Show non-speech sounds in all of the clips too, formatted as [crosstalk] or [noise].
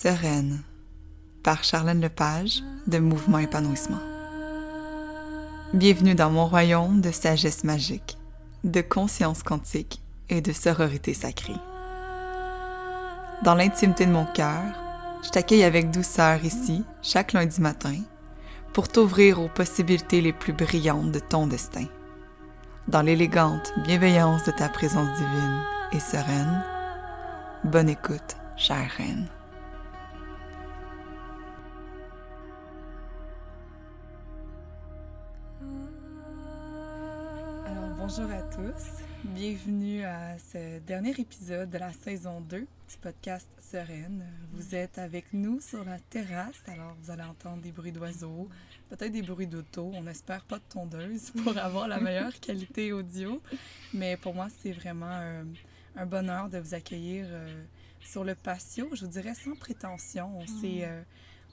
Sereine par Charlène Lepage de Mouvement Épanouissement. Bienvenue dans mon royaume de sagesse magique, de conscience quantique et de sororité sacrée. Dans l'intimité de mon cœur, je t'accueille avec douceur ici, chaque lundi matin, pour t'ouvrir aux possibilités les plus brillantes de ton destin. Dans l'élégante bienveillance de ta présence divine et sereine, bonne écoute, chère reine. Bonjour à tous. Bienvenue à ce dernier épisode de la saison 2 du podcast Sereine. Vous êtes avec nous sur la terrasse, alors vous allez entendre des bruits d'oiseaux, peut-être des bruits d'auto. On espère pas de tondeuse [laughs] pour avoir la meilleure [laughs] qualité audio. Mais pour moi, c'est vraiment euh, un, bonheur de vous accueillir euh, sur le patio. Je vous dirais sans prétention. On s'est, mm. euh,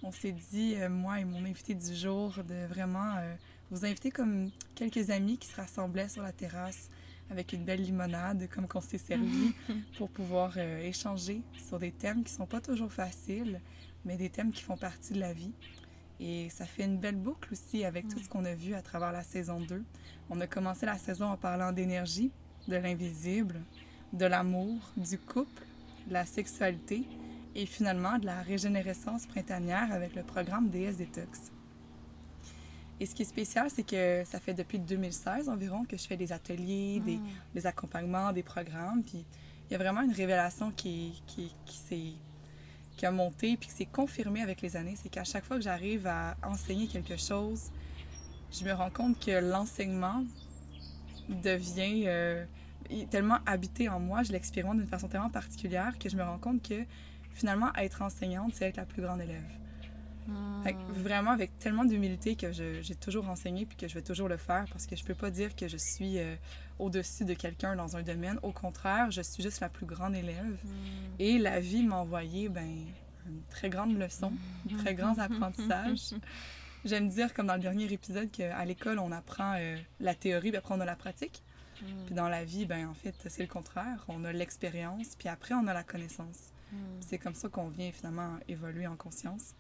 on s'est dit, moi et mon invité du jour, de vraiment vous inviter comme quelques amis qui se rassemblaient sur la terrasse avec une belle limonade comme qu'on s'est servi [laughs] pour pouvoir euh, échanger sur des thèmes qui sont pas toujours faciles, mais des thèmes qui font partie de la vie. Et ça fait une belle boucle aussi avec tout ce qu'on a vu à travers la saison 2. On a commencé la saison en parlant d'énergie, de l'invisible, de l'amour, du couple, de la sexualité et finalement de la régénérescence printanière avec le programme DS Detox. Et ce qui est spécial, c'est que ça fait depuis 2016 environ que je fais des ateliers, des, ah. des, accompagnements, des programmes. Puis il y a vraiment une révélation qui, qui, qui, qui a monté puis qui s'est confirmée avec les années. C'est qu'à chaque fois que j'arrive à enseigner quelque chose, je me rends compte que l'enseignement devient euh, tellement habité en moi, je l'expérimente d'une façon tellement particulière que je me rends compte que finalement, être enseignante, c'est être la plus grande élève. Hmm. vraiment avec tellement d'humilité que j'ai toujours enseigné puis que je vais toujours le faire parce que je peux pas dire que je suis euh, au-dessus de quelqu'un dans un domaine. Au contraire, je suis juste la plus grande élève. Hmm. Et la vie m'a envoyé ben, une très grande leçon, un très grand apprentissage. [laughs] J'aime dire, comme dans le dernier épisode, qu'à l'école, on apprend euh, la théorie, puis après, on a la pratique. Hmm. Puis dans la vie, ben, en fait, c'est le contraire. On a l'expérience, puis après, on a la connaissance. C'est comme ça qu'on vient finalement évoluer en conscience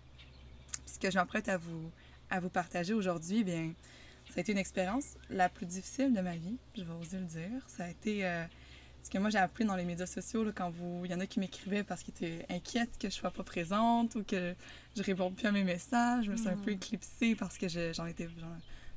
ce que j'emprunte à vous, à vous partager aujourd'hui, bien, ça a été une expérience la plus difficile de ma vie, je vais oser le dire. Ça a été euh, ce que moi j'ai appris dans les médias sociaux, là, quand vous, il y en a qui m'écrivaient parce qu'ils étaient inquiètes que je sois pas présente ou que je réponde plus à mes messages. Je me suis un peu mm. éclipsée parce que j'en étais,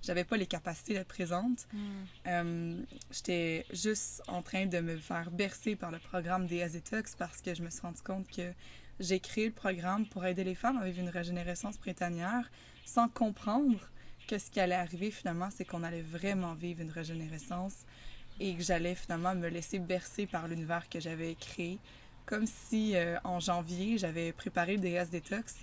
j'avais pas les capacités d'être présente. Mm. Euh, j'étais juste en train de me faire bercer par le programme des Azetox parce que je me suis rendu compte que j'ai créé le programme pour aider les femmes à vivre une régénérescence printanière sans comprendre que ce qui allait arriver finalement, c'est qu'on allait vraiment vivre une régénérescence et que j'allais finalement me laisser bercer par l'univers que j'avais créé. Comme si euh, en janvier, j'avais préparé le DS Detox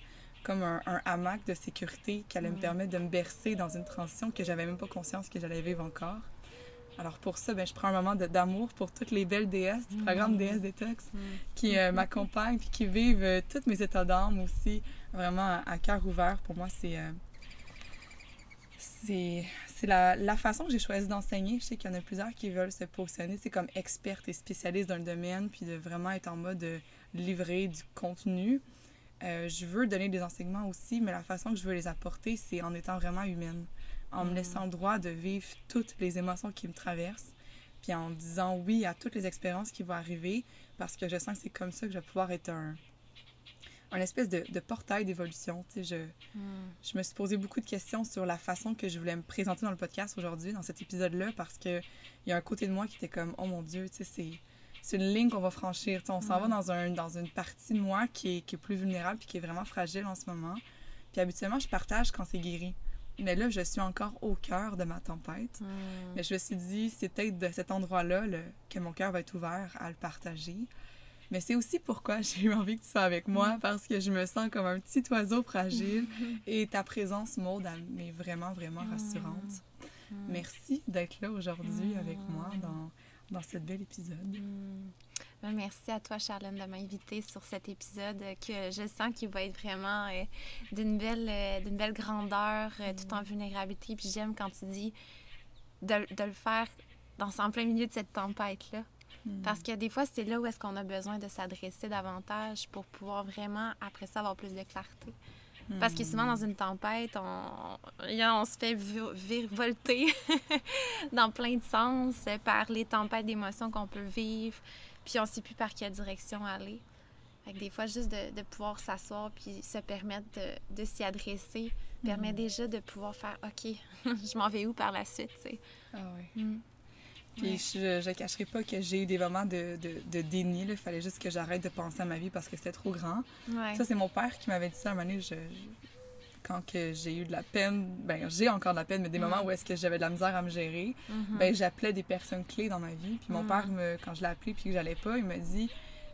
comme un, hamac de sécurité qui allait me permettre de me bercer dans une transition que j'avais même pas conscience que j'allais vivre encore. Alors pour ça, ben, je prends un moment d'amour pour toutes les belles déesses du programme DS Detox mm. qui euh, m'accompagnent et qui vivent euh, tous mes états d'âme aussi, vraiment à, cœur ouvert. Pour moi, c'est euh, c'est la, la, façon que j'ai choisi d'enseigner. Je sais qu'il y en a plusieurs qui veulent se positionner c'est comme experte et spécialiste dans le domaine, puis de vraiment être en mode de livrer du contenu. je veux donner des enseignements aussi, mais la façon que je veux les apporter, c'est en étant vraiment humaine en me laissant droit de vivre toutes les émotions qui me traversent, puis en disant oui à toutes les expériences qui vont arriver, parce que je sens que c'est comme ça que je vais pouvoir être un, un espèce de, de portail d'évolution. Tu sais, je, mm. je me suis posé beaucoup de questions sur la façon que je voulais me présenter dans le podcast aujourd'hui, dans cet épisode-là, parce qu'il y a un côté de moi qui était comme, oh mon Dieu, tu sais, c'est c'est une ligne qu'on va franchir. on s'en va mm. dans, un, dans une partie de moi qui est, qui est plus vulnérable puis qui est vraiment fragile en ce moment. Puis habituellement, je partage quand c'est guéri. Mais là, je suis encore au cœur de ma tempête. Hmm. Mais je me suis dit, c'est peut-être de cet endroit-là que mon cœur va être ouvert à le partager. Mais c'est aussi pourquoi [laughs] j'ai eu envie que tu sois avec moi, hmm. parce que je me sens comme un petit oiseau fragile [laughs] et ta présence, Maude, m'est vraiment, vraiment hmm. rassurante. Merci d'être là aujourd'hui avec moi dans, dans ce bel épisode. Ben, merci à toi, Charlène, de m'inviter sur cet épisode que je sens qu'il va être vraiment euh, d'une belle, euh, d'une belle grandeur, euh, tout en vulnérabilité. Puis j'aime quand tu dis de, de, le faire dans en plein milieu de cette tempête-là. Mm. Parce que des fois, c'est là où est-ce qu'on a besoin de s'adresser davantage pour pouvoir vraiment, après ça, avoir plus de clarté. Parce que souvent, dans une tempête, on, se fait vi- virevolter [laughs] dans plein de sens par les tempêtes d'émotions qu'on peut vivre, puis on sait plus par quelle direction aller. Fait que des fois, juste de, de pouvoir s'asseoir puis se permettre de, de s'y adresser permet déjà de pouvoir faire OK, [laughs] je m'en vais où par la suite, tu sais? Ah ouais. Mm. Puis Ouais. je ne cacherai pas que j'ai eu des moments de, de, de déni. Il fallait juste que j'arrête de penser à ma vie parce que c'était trop grand. Ouais. Ça, c'est mon père qui m'avait dit ça à un moment donné. Je, je- quand que j'ai eu de la peine, ben j'ai encore de la peine, mais des Mm. moments où est-ce que j'avais de la misère à me gérer, Mhm. ben j'appelais des personnes clés dans ma vie. Puis mon Mm. père, me, quand je l'ai appelé puis que j'allais pas, il m'a dit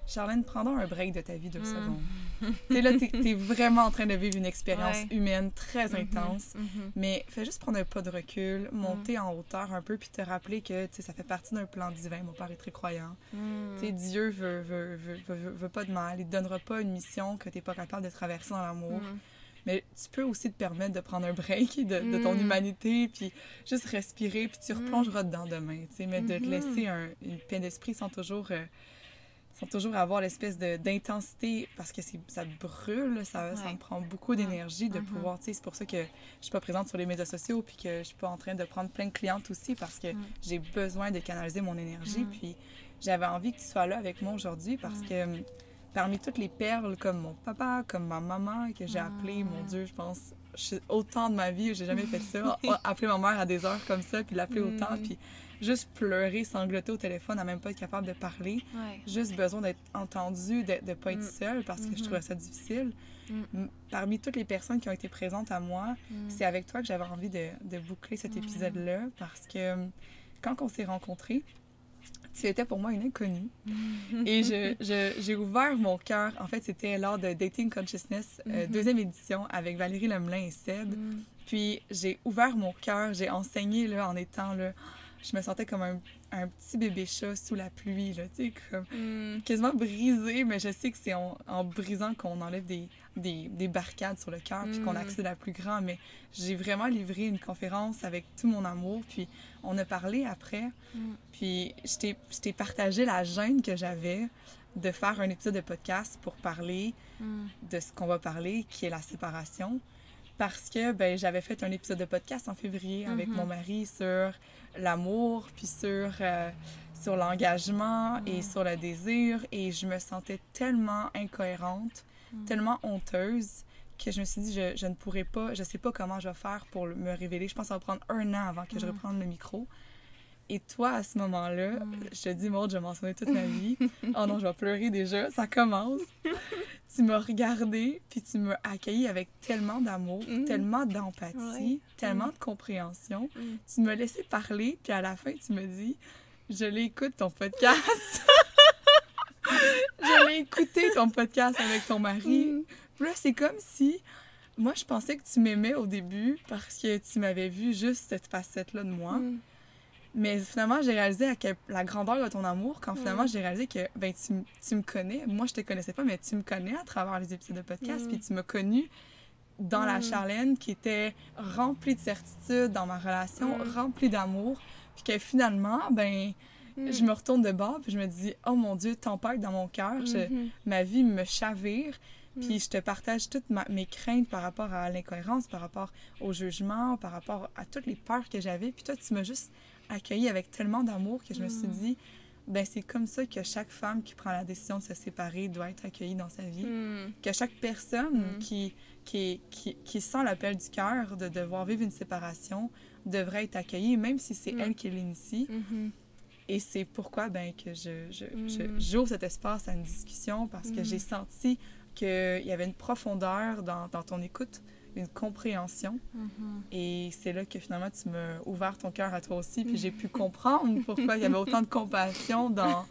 Charlène, prends un break de ta vie deux Mm. secondes. [laughs] tu là, t'es es vraiment en train de vivre une expérience Ouais. humaine très Mhm. intense. Mhm. Mais fais juste prendre un pas de recul, monter en hauteur un peu, puis te rappeler que ça fait partie d'un plan divin. Mon père est très croyant. Mm. Dieu veut, veut, veut, veut- pas de mal. Il te donnera pas une mission que tu n'es pas capable de traverser dans l'amour. Mm. Mais tu peux aussi te permettre de prendre un break de, de ton Mm. humanité, puis juste respirer, puis tu Mm. replongeras dedans demain. tu sais. Mais de te Mhm. laisser un- une paix d'esprit sans toujours, euh, sans toujours avoir l'espèce de- d'intensité, parce que ça brûle, ça, ça me prend beaucoup d'énergie de Mhm. pouvoir. tu sais, C'est pour ça que je suis pas présente sur les médias sociaux, puis que je suis pas en train de prendre plein de clientes aussi, parce que Mm. j'ai besoin de canaliser mon énergie. Mm. Puis j'avais envie que tu sois là avec moi aujourd'hui, parce Mm. que parmi toutes les perles, comme mon papa, comme ma maman, que j'ai appelé, Mm. mon Dieu, je pense, je- autant de ma vie, j'ai jamais fait ça. [laughs] appeler ma mère à des heures comme ça, puis l'appeler autant, Mm. puis juste pleurer, sangloter au téléphone, à même pas être capable de parler. Ouais. Juste besoin d'être entendu, de ne pas être Mm. seule, parce que je Mhm. trouvais ça difficile. Parmi toutes les personnes qui ont été présentes à moi, c'est avec toi que j'avais envie de, de boucler cet épisode-là, parce que hum, quand on s'est rencontrés, tu étais pour moi une inconnue. Et je- je- j'ai ouvert mon cœur. En fait, c'était lors de Dating Consciousness, euh, Mhm. deuxième édition, avec Valérie Lemelin et Seb. Mm. Puis j'ai ouvert mon cœur, j'ai enseigné là, en étant là. Je me sentais comme un, un petit bébé chat sous la pluie, là, tu sais, comme Mm. quasiment brisé, mais je sais que c'est en, en brisant qu'on enlève des, des, des barricades sur le cœur, puis qu'on Mm. accède à plus grand. Mais j'ai vraiment livré une conférence avec tout mon amour, puis on a parlé après, Mm. puis je t'ai- partagé la gêne que j'avais de faire un épisode de podcast pour parler Mm. de ce qu'on va parler, qui est la séparation. Parce que ben, j'avais fait un épisode de podcast en février avec Mhm. mon mari sur l'amour, puis sur, euh, sur l'engagement et sur le désir. Et je me sentais tellement incohérente, Mhm. tellement honteuse que je me suis dit, je, je ne pourrais pas, je sais pas comment je vais faire pour me révéler. Je pense que ça va prendre un an avant que je Mhm. reprenne le micro. Et toi, à ce moment-là, Mhm. je te dis, Maud, je vais mentionner toute ma vie. [laughs] oh non, je vais pleurer déjà, ça commence. [laughs] tu m'as regardé, puis tu m'as accueilli avec tellement d'amour, tellement d'empathie, Ouais. tellement de compréhension. Tu m'as laissé parler, puis à la fin, tu me dis, je l'écoute ton podcast. [laughs] écouté ton podcast avec ton mari. Mm. Là, c'est comme si. Moi, je pensais que tu m'aimais au début parce que tu m'avais vu juste cette facette-là de moi. Mm. Mais finalement, j'ai réalisé à la grandeur de ton amour quand finalement Mm. j'ai réalisé que ben, tu, m- tu me connais. Moi, je te connaissais pas, mais tu me connais à travers les épisodes de podcast. Mm. Puis tu m'as connue dans la. Charlène qui était remplie de certitude dans ma relation, remplie d'amour. Puis que finalement, ben, Mm. je me retourne de bord puis je me dis, oh mon Dieu, tempête dans mon cœur. Mhm. ma vie me chavire. Mm. Puis je te partage toutes ma- mes craintes par rapport à l'incohérence, par rapport au jugement, par rapport à toutes les peurs que j'avais. Puis toi, tu m'as juste accueilli avec tellement d'amour que je me suis Mm. dit, ben c'est comme ça que chaque femme qui prend la décision de se séparer doit être accueillie dans sa vie. Mm. Que chaque personne qui, qui, qui, qui sent l'appel du cœur de devoir vivre une séparation devrait être accueillie, même si c'est elle qui l'initie. Mhm. Et c'est pourquoi ben, que je, je, je- Mm. j'ouvre cet espace à une discussion parce que Mm. j'ai senti qu'il y avait une profondeur dans, dans ton écoute, une compréhension. Mhm. Et c'est là que finalement tu m'as ouvert ton cœur à toi aussi, puis j'ai pu [laughs] comprendre pourquoi il y avait autant de compassion dans,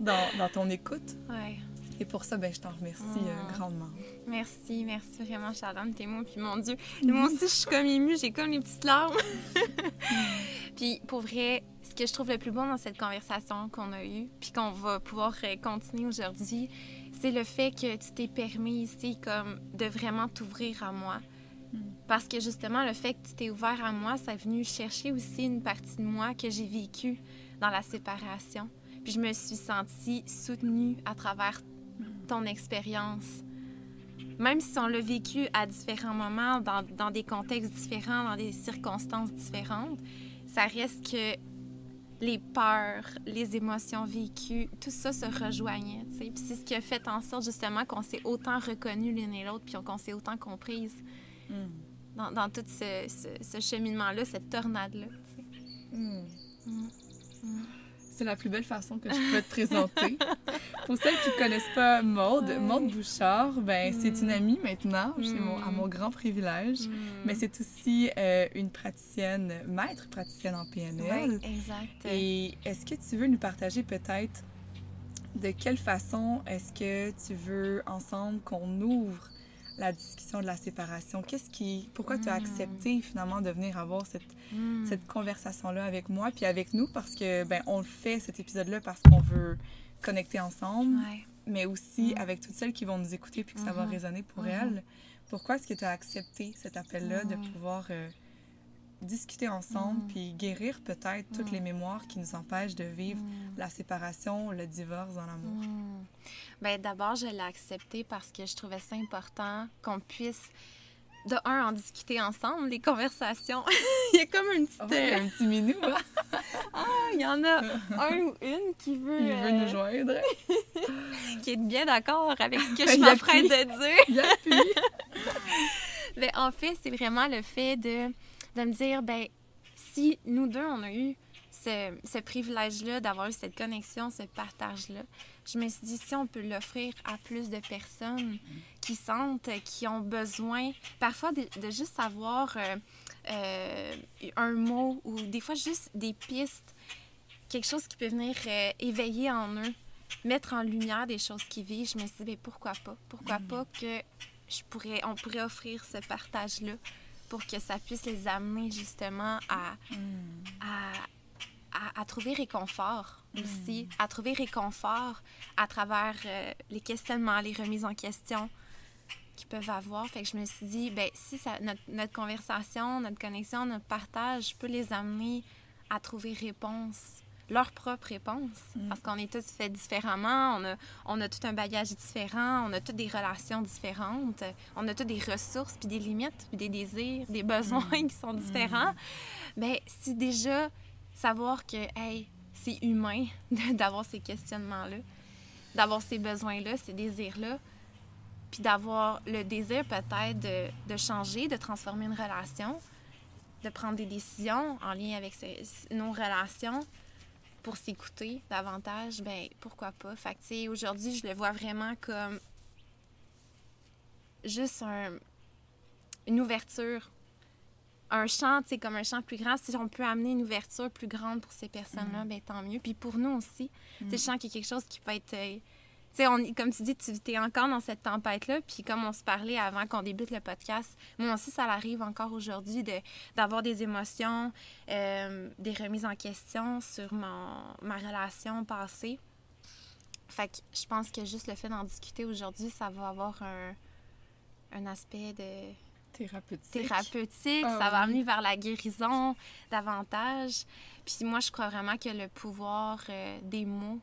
dans, dans ton écoute. Ouais. Et pour ça, ben, je t'en remercie euh, Mm. grandement. Merci, merci vraiment, Charlotte, tes mots. Puis mon Dieu, moi aussi, je suis comme émue, j'ai comme les petites larmes. [laughs] puis pour vrai, ce que je trouve le plus bon dans cette conversation qu'on a eue, puis qu'on va pouvoir euh, continuer aujourd'hui, c'est le fait que tu t'es permis ici comme de vraiment t'ouvrir à moi. Parce que justement, le fait que tu t'es ouvert à moi, ça est venu chercher aussi une partie de moi que j'ai vécue dans la séparation. Puis je me suis sentie soutenue à travers ton expérience. Même si on l'a vécu à différents moments, dans, dans, des contextes différents, dans des circonstances différentes, ça reste que les peurs, les émotions vécues, tout ça se rejoignait. Puis c'est ce qui a fait en sorte justement qu'on s'est autant reconnus l'une et l'autre, puis qu'on s'est autant comprises mm. dans, dans, tout ce, ce, cheminement-là, cette tornade-là. Mm. Mm c'est la plus belle façon que je peux te présenter. [laughs] Pour celles qui ne connaissent pas Maude, Maude Bouchard, ben, c'est une amie maintenant, mon, à mon grand privilège. Mm. Mais c'est aussi euh, une praticienne, maître praticienne en PNL. Oui, exact. Et est-ce que tu veux nous partager peut-être de quelle façon est-ce que tu veux ensemble qu'on ouvre la discussion de la séparation? Qu'est-ce qui, pourquoi tu as hmm. accepté finalement de venir avoir cette, hmm. cette conversation-là avec moi puis avec nous? Parce que, ben, on le fait cet épisode-là parce qu'on veut connecter ensemble, mais aussi hmm. avec toutes celles qui vont nous écouter puis que ça va résonner pour elles. Pourquoi est-ce que tu as accepté cet appel-là de pouvoir euh, discuter ensemble, mm. puis guérir peut-être toutes les mm. mémoires qui nous empêchent de vivre mm. la séparation, le divorce dans l'amour. Bien, d'abord, je l'ai accepté parce que je trouvais ça important qu'on puisse de un, en discuter ensemble, les conversations. [laughs] il y a comme une petite... Oh, un petit minou, hein? [laughs] ah, il y en a [laughs] un ou une qui veut... Il veut nous euh, joindre. qui est bien d'accord avec ce que je m'apprête de dire. il Mais en fait, c'est vraiment le fait de de me dire, ben si nous deux, on a eu ce, ce privilège-là d'avoir eu cette connexion, ce partage-là, je me suis dit, si on peut l'offrir à plus de personnes qui sentent, qui ont besoin, parfois de, juste savoir euh, euh, un mot ou des fois juste des pistes, quelque chose qui peut venir euh, éveiller en eux, mettre en lumière des choses qu'ils vivent, je me suis dit, ben, pourquoi pas? Pourquoi pas que je pourrais, on pourrait offrir ce partage-là pour que ça puisse les amener justement à, à, à, trouver réconfort aussi, mm. à trouver réconfort à travers euh, les questionnements, les remises en question qu'ils peuvent avoir. Fait que je me suis dit, ben si ça, notre, notre conversation, notre connexion, notre partage peut les amener à trouver réponse leur propre réponse. Mm. Parce qu'on est tous faits différemment, on a, on a tout un bagage différent, on a toutes des relations différentes, on a toutes des ressources, puis des limites, puis des désirs, des besoins mm. [laughs] qui sont différents. Mais mm. ben, c'est déjà savoir que, hey, c'est humain [laughs] d'avoir ces questionnements-là, d'avoir ces besoins-là, ces désirs-là, puis d'avoir le désir peut-être de, de, changer, de transformer une relation, de prendre des décisions en lien avec nos relations, pour s'écouter davantage, ben pourquoi pas? Fait que, aujourd'hui, je le vois vraiment comme juste une ouverture, un champ, tu sais, comme un champ plus grand. Si on peut amener une ouverture plus grande pour ces personnes-là, mm. ben tant mieux. Puis pour nous aussi, mm. je sens qu'il y a quelque chose qui peut être on, comme tu dis, tu es encore dans cette tempête-là. Puis comme on se parlait avant qu'on débute le podcast, moi aussi, ça arrive encore aujourd'hui d'avoir des émotions, euh, des remises en question sur mon, ma relation passée. Fait que je pense que juste le fait d'en discuter aujourd'hui, ça va avoir un, un aspect de thérapeutique. Thérapeutique, ah ça va amener vers la guérison davantage. Puis moi, je crois vraiment que le pouvoir euh, des mots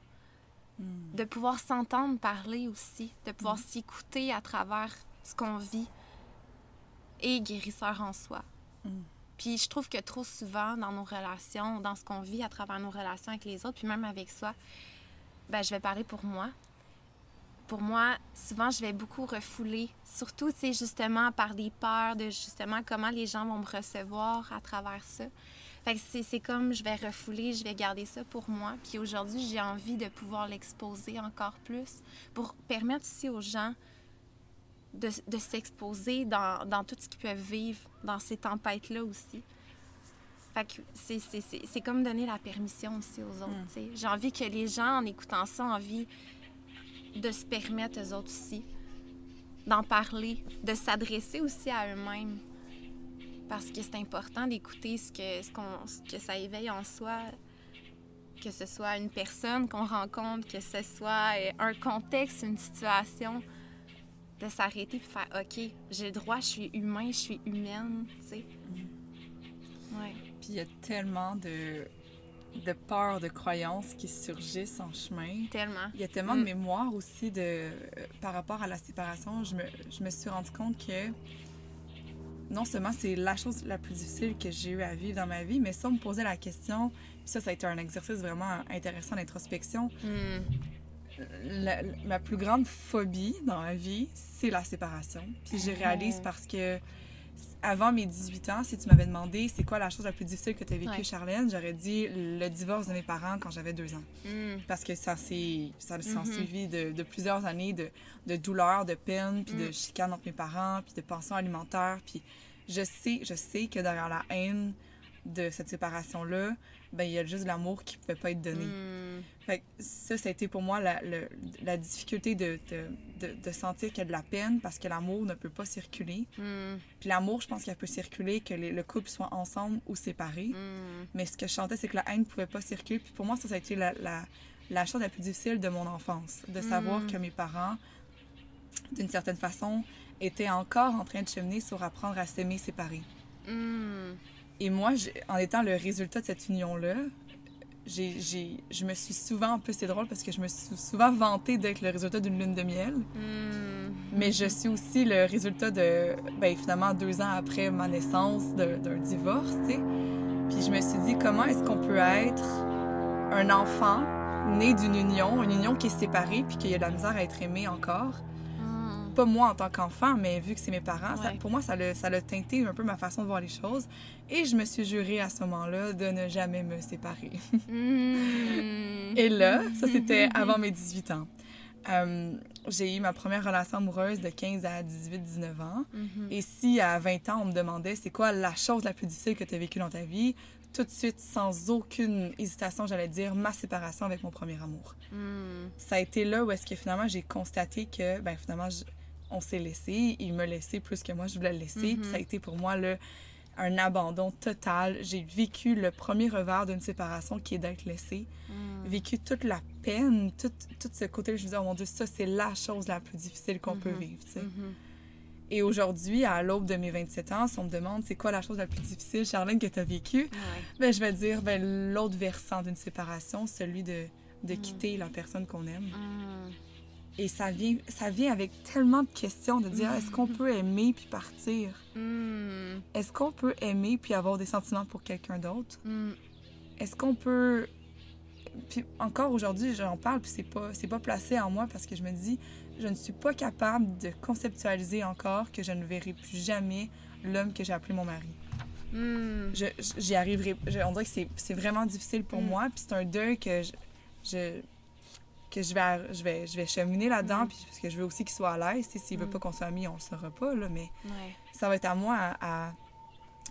de pouvoir s'entendre parler aussi, de pouvoir mm. s'écouter à travers ce qu'on vit et guérisseur en soi. Mm. Puis je trouve que trop souvent dans nos relations, dans ce qu'on vit à travers nos relations avec les autres, puis même avec soi, ben je vais parler pour moi. Pour moi, souvent je vais beaucoup refouler, surtout sais justement par des peurs de justement comment les gens vont me recevoir à travers ça. Fait c'est comme je vais refouler, je vais garder ça pour moi. Puis aujourd'hui, j'ai envie de pouvoir l'exposer encore plus pour permettre aussi aux gens de, de s'exposer dans, dans, tout ce qu'ils peuvent vivre dans ces tempêtes-là aussi. Fait que c'est comme donner la permission aussi aux autres. Hmm. J'ai envie que les gens, en écoutant ça, ont envie de se permettre eux autres aussi d'en parler, de s'adresser aussi à eux-mêmes parce que c'est important d'écouter ce que, ce, qu'on, que ça éveille en soi, que ce soit une personne qu'on rencontre, que ce soit euh, un contexte, une situation, de s'arrêter et faire OK, j'ai le droit, je suis humain, je suis humaine, tu sais. Mm. Ouais. Puis il y a tellement de de peurs, de croyances qui surgissent en chemin. Tellement. Il y a tellement de Mm. mémoire aussi de, euh, par rapport à la séparation. Je me, je me suis rendu compte que non seulement c'est la chose la plus difficile que j'ai eu à vivre dans ma vie, mais ça, on me posait la question, puis ça, ça a été un exercice vraiment intéressant d'introspection. Mm. La- la- ma plus grande phobie dans ma vie, c'est la séparation. Puis je réalise parce que avant mes 18 ans, si tu m'avais demandé c'est quoi la chose la plus difficile que tu as vécue, Ouais. Charlène, j'aurais dit le divorce de mes parents quand j'avais deux ans. Mm. Parce que ça s'est ça Mhm. suivi de, de plusieurs années de, de douleur, de peine, puis de Mm. chicane entre mes parents, puis de pensions alimentaires. Puis je sais, je sais que derrière la haine de cette séparation-là, ben il y a juste l'amour qui pouvait pas être donné. Mm. Fait que ça, ça a été pour moi la, difficulté de, de, de, de sentir qu'il y a de la peine parce que l'amour ne peut pas circuler. Mm. Puis l'amour, je pense qu'elle peut circuler, que les- le couple soit ensemble ou séparé. Mm. Mais ce que je sentais, c'est que la haine ne pouvait pas circuler. Puis pour moi, ça, ça a été la, la, la chose la plus difficile de mon enfance. De savoir que mes parents, d'une certaine façon, étaient encore en train de cheminer sur apprendre à s'aimer séparés. Et moi, en étant le résultat de cette union-là, j'ai, j'ai, je me suis souvent, en plus c'est drôle parce que je me suis souvent vantée d'être le résultat d'une lune de miel, Mm. mais je suis aussi le résultat de, ben finalement, deux ans après ma naissance, de- d'un divorce, tu sais. Puis je me suis dit, comment est-ce qu'on peut être un enfant né d'une union, une union qui est séparée, puis qu'il y a de la misère à être aimé encore? Pas moi en tant qu'enfant, mais vu que c'est mes parents, ça- pour moi, ça l'a, ça teinté un peu ma façon de voir les choses. Et je me suis jurée à ce moment-là de ne jamais me séparer. Mm. [laughs] Et là, ça c'était [laughs] avant mes 18 ans. Euh, j'ai eu ma première relation amoureuse de 15 à 18-19 ans. Mhm. Et si à 20 ans, on me demandait c'est quoi la chose la plus difficile que tu as vécue dans ta vie, tout de suite, sans aucune hésitation, j'allais dire ma séparation avec mon premier amour. Mm. Ça a été là où est-ce que finalement j'ai constaté que, ben finalement, je- on s'est laissé. Il me laissait plus que moi, je voulais le laisser. Mhm. Puis ça a été pour moi là, un abandon total. J'ai vécu le premier revers d'une séparation qui est d'être laissé. Mm. Vécu toute la peine, tout, tout ce côté, je me disais, oh mon Dieu, ça, c'est la chose la plus difficile qu'on peut Mhm. vivre. Mhm. Et aujourd'hui, à l'aube de mes 27 ans, si on me demande c'est quoi la chose la plus difficile, Charlène, que tu as vécue, Ouais. ben, je vais dire ben, l'autre versant d'une séparation, celui de, de quitter la personne qu'on aime. Mm. Et ça vient, ça vient avec tellement de questions de dire est-ce qu'on peut aimer puis partir? Mm. Est-ce qu'on peut aimer puis avoir des sentiments pour quelqu'un d'autre? Mm. Est-ce qu'on peut. Puis encore aujourd'hui, j'en parle puis c'est pas, c'est pas placé en moi parce que je me dis je ne suis pas capable de conceptualiser encore que je ne verrai plus jamais l'homme que j'ai appelé mon mari. Mm. Je- J'y arriverai. je- on dirait que c'est- c'est vraiment difficile pour Mm. moi puis c'est un deuil que je. je que je vais, je vais, je vais cheminer là-dedans, Mm. puis parce que je veux aussi qu'il soit à l'aise. S'il veut Mm. pas qu'on soit amis, on le saura pas, là, mais Ouais. ça va être à moi à, à-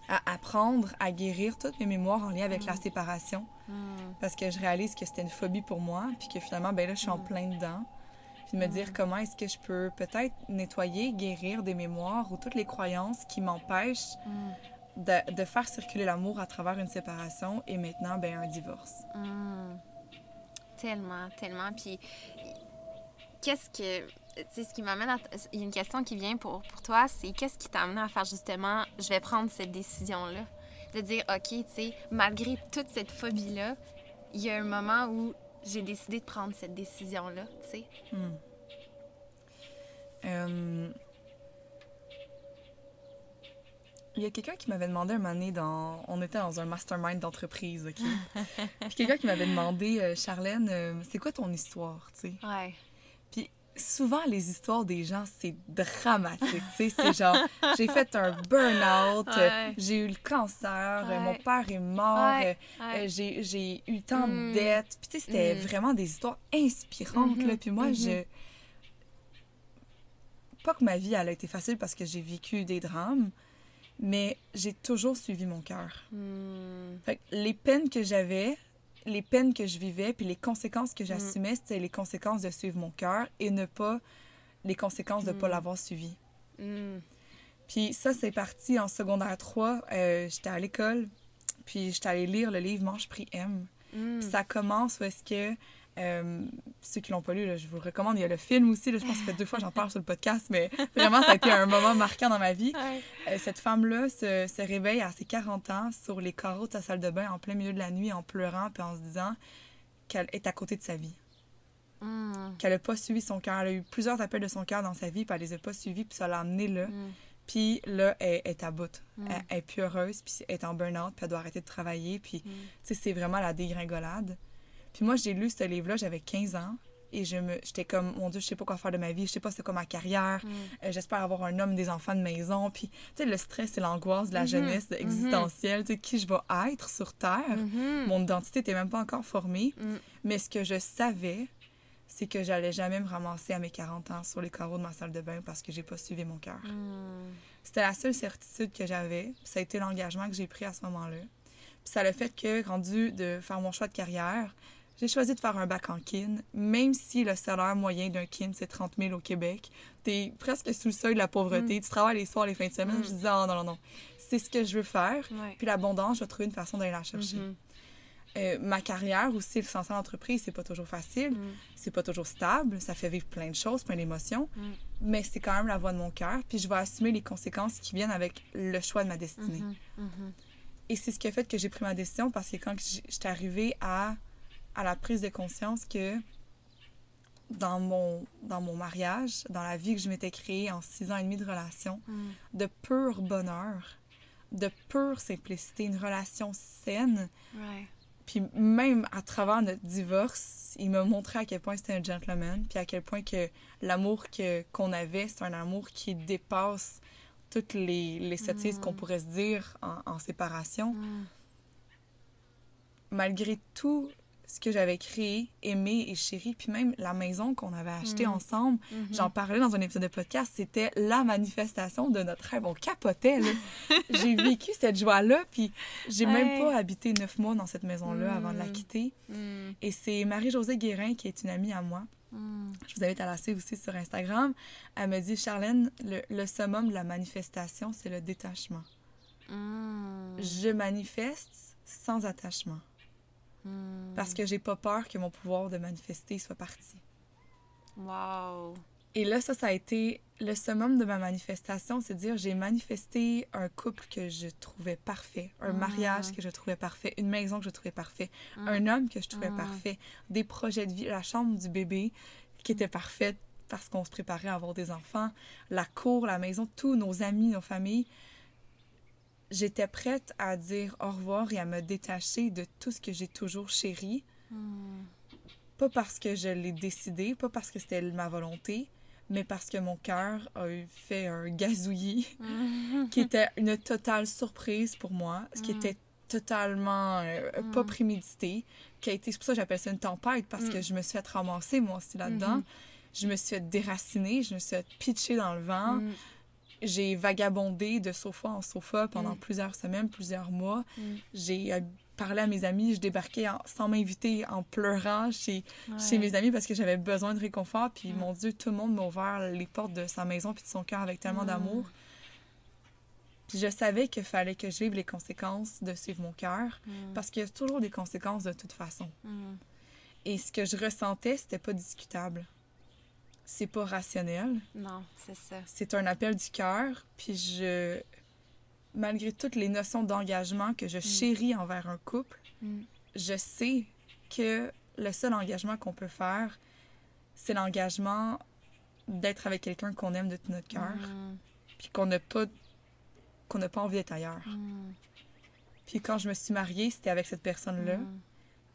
à apprendre à guérir toutes mes mémoires en lien avec la Mm. séparation. Mm. Parce que je réalise que c'était une phobie pour moi, puis que finalement, ben là, je suis en Mm. plein dedans. Puis de me dire Mm. comment est-ce que je peux peut-être nettoyer, guérir des mémoires ou toutes les croyances qui m'empêchent Mm. de, de faire circuler l'amour à travers une séparation et maintenant, ben un divorce. Tellement, tellement. Puis, qu'est-ce que. Tu sais, ce qui m'amène à. Il y a une question qui vient pour, pour toi, c'est qu'est-ce qui t'a amené à faire justement, je vais prendre cette décision-là? De dire, OK, tu sais, malgré toute cette phobie-là, il y a un moment où j'ai décidé de prendre cette décision-là, tu sais. Hmm. Euh, Il y a quelqu'un qui m'avait demandé un moment donné dans... On était dans un mastermind d'entreprise, OK? [laughs] Puis quelqu'un qui m'avait demandé, euh, Charlène, euh, c'est quoi ton histoire, tu sais? Ouais. Puis souvent, les histoires des gens, c'est dramatique, tu sais? C'est genre, [laughs] j'ai fait un burn-out, euh, j'ai eu le cancer, euh, mon père est mort, Ouais. j'ai, j'ai eu tant Mm. de dettes. Puis tu sais, c'était Mm. vraiment des histoires inspirantes, là. Puis moi, je... Pas que ma vie, elle a été facile parce que j'ai vécu des drames, mais j'ai toujours suivi mon cœur. Mm. Fait que les peines que j'avais, les peines que je vivais, puis les conséquences Mm. que j'assumais, c'était les conséquences de suivre mon cœur et ne pas les conséquences de ne pas Mm. l'avoir suivi. Mm. Puis ça, c'est parti en secondaire 3. euh, j'étais à l'école, puis j'étais allée lire le livre Mange, Prix, aime. Mm. Puis ça commence où est-ce que Euh, ceux qui l'ont pas lu, là, je vous le recommande. Il y a le film aussi. Là, je pense que ça fait deux fois j'en parle sur le podcast, mais vraiment, ça a été un moment marquant dans ma vie. Euh, cette femme-là se, se, réveille à ses 40 ans sur les carreaux de sa salle de bain en plein milieu de la nuit en pleurant puis en se disant qu'elle est à côté de sa vie. Mm. Qu'elle n'a pas suivi son cœur. Elle a eu plusieurs appels de son cœur dans sa vie, puis elle les a pas suivis, puis ça l'a amenée là. Mm. Puis là, elle, est à bout. Mm. Elle, est plus heureuse, puis elle est en burn-out, puis elle doit arrêter de travailler. Puis, tu sais, c'est vraiment la dégringolade. Puis moi, j'ai lu ce livre-là, j'avais 15 ans. Et je me, j'étais comme, mon Dieu, je sais pas quoi faire de ma vie, je sais pas c'est quoi ma carrière, euh, j'espère avoir un homme, des enfants de maison. Puis, tu sais, le stress et l'angoisse de la mm-hmm. jeunesse mm-hmm. existentielle, tu sais, qui je vais être sur Terre. Mm-hmm. Mon identité n'était même pas encore formée. Mm. Mais ce que je savais, c'est que j'allais jamais me ramasser à mes 40 ans sur les carreaux de ma salle de bain parce que j'ai pas suivi mon cœur. Hmm. C'était la seule certitude que j'avais. Ça a été l'engagement que j'ai pris à ce moment-là. Puis ça a le fait que, rendu de faire mon choix de carrière, j'ai choisi de faire un bac en kin, même si le salaire moyen d'un kin, c'est 30 000 au Québec. T'es presque sous le seuil de la pauvreté. Hmm. Tu travailles les soirs, les fins de semaine. Je hmm. disais, oh non, non, non. C'est ce que je veux faire. Puis l'abondance, je vais trouver une façon d'aller la chercher. Euh, ma carrière aussi, le sens d'entreprise, c'est pas toujours facile, mm. c'est pas toujours stable, ça fait vivre plein de choses, plein d'émotions, mm. mais c'est quand même la voix de mon cœur, puis je vais assumer les conséquences qui viennent avec le choix de ma destinée. Mm-hmm. Mm-hmm. Et c'est ce qui a fait que j'ai pris ma décision parce que quand j'étais arrivée à, à la prise de conscience que dans mon, dans mon mariage, dans la vie que je m'étais créée en six ans et demi de relation, mm. de pur bonheur, de pure simplicité, une relation saine, puis même à travers notre divorce, il m'a montré à quel point c'était un gentleman, puis à quel point que l'amour que, qu'on avait, c'est un amour qui dépasse toutes les, les sottises qu'on mm. pourrait se dire en, en séparation. Mm. Malgré tout ce que j'avais créé, aimé et chéri, puis même la maison qu'on avait achetée mm. ensemble, mm-hmm. j'en parlais dans un épisode de podcast, c'était la manifestation de notre rêve. On capotait, là. [laughs] j'ai vécu cette joie-là, puis j'ai même pas habité neuf mois dans cette maison-là avant de la mm. quitter. Mm. Et c'est Marie-Josée Guérin, qui est une amie à moi. Je vous invite à la suivre aussi sur Instagram. Elle me dit, Charlène, le, le summum de la manifestation, c'est le détachement. Je manifeste sans attachement. Parce que j'ai pas peur que mon pouvoir de manifester soit parti. Wow! Et là, ça, ça a été le summum de ma manifestation, c'est dire j'ai manifesté un couple que je trouvais parfait, un mm. mariage que je trouvais parfait, une maison que je trouvais parfait, mm. un homme que je trouvais parfait, des projets de vie, la chambre du bébé qui était parfaite parce qu'on se préparait à avoir des enfants, la cour, la maison, tous nos amis, nos familles j'étais prête à dire au revoir et à me détacher de tout ce que j'ai toujours chéri. Hmm. Pas parce que je l'ai décidé, pas parce que c'était ma volonté, mais parce que mon cœur a fait un gazouillis hmm. qui était une totale surprise pour moi, ce qui hmm. était totalement euh, pas prémédité, qui a été, c'est pour ça que j'appelle ça une tempête, parce que je me suis fait ramasser moi aussi là-dedans. Je me suis fait déraciner, je me suis fait pitcher dans le vent j'ai vagabondé de sofa en sofa pendant mm. plusieurs semaines, plusieurs mois. Mm. J'ai euh, parlé à mes amis, je débarquais sans m'inviter en pleurant chez, chez mes amis parce que j'avais besoin de réconfort. Puis mm. mon Dieu, tout le monde m'a ouvert les portes de sa maison puis de son cœur avec tellement d'amour. Puis je savais qu'il fallait que je vive les conséquences de suivre mon cœur parce qu'il y a toujours des conséquences de toute façon. Et ce que je ressentais, c'était pas discutable c'est pas rationnel. Non, c'est ça. C'est un appel du cœur, puis je malgré toutes les notions d'engagement que je mm. chéris envers un couple, mm. je sais que le seul engagement qu'on peut faire, c'est l'engagement d'être avec quelqu'un qu'on aime de tout notre cœur, mm. puis qu'on n'a pas qu'on n'a pas envie d'être ailleurs. Puis quand je me suis mariée, c'était avec cette personne-là.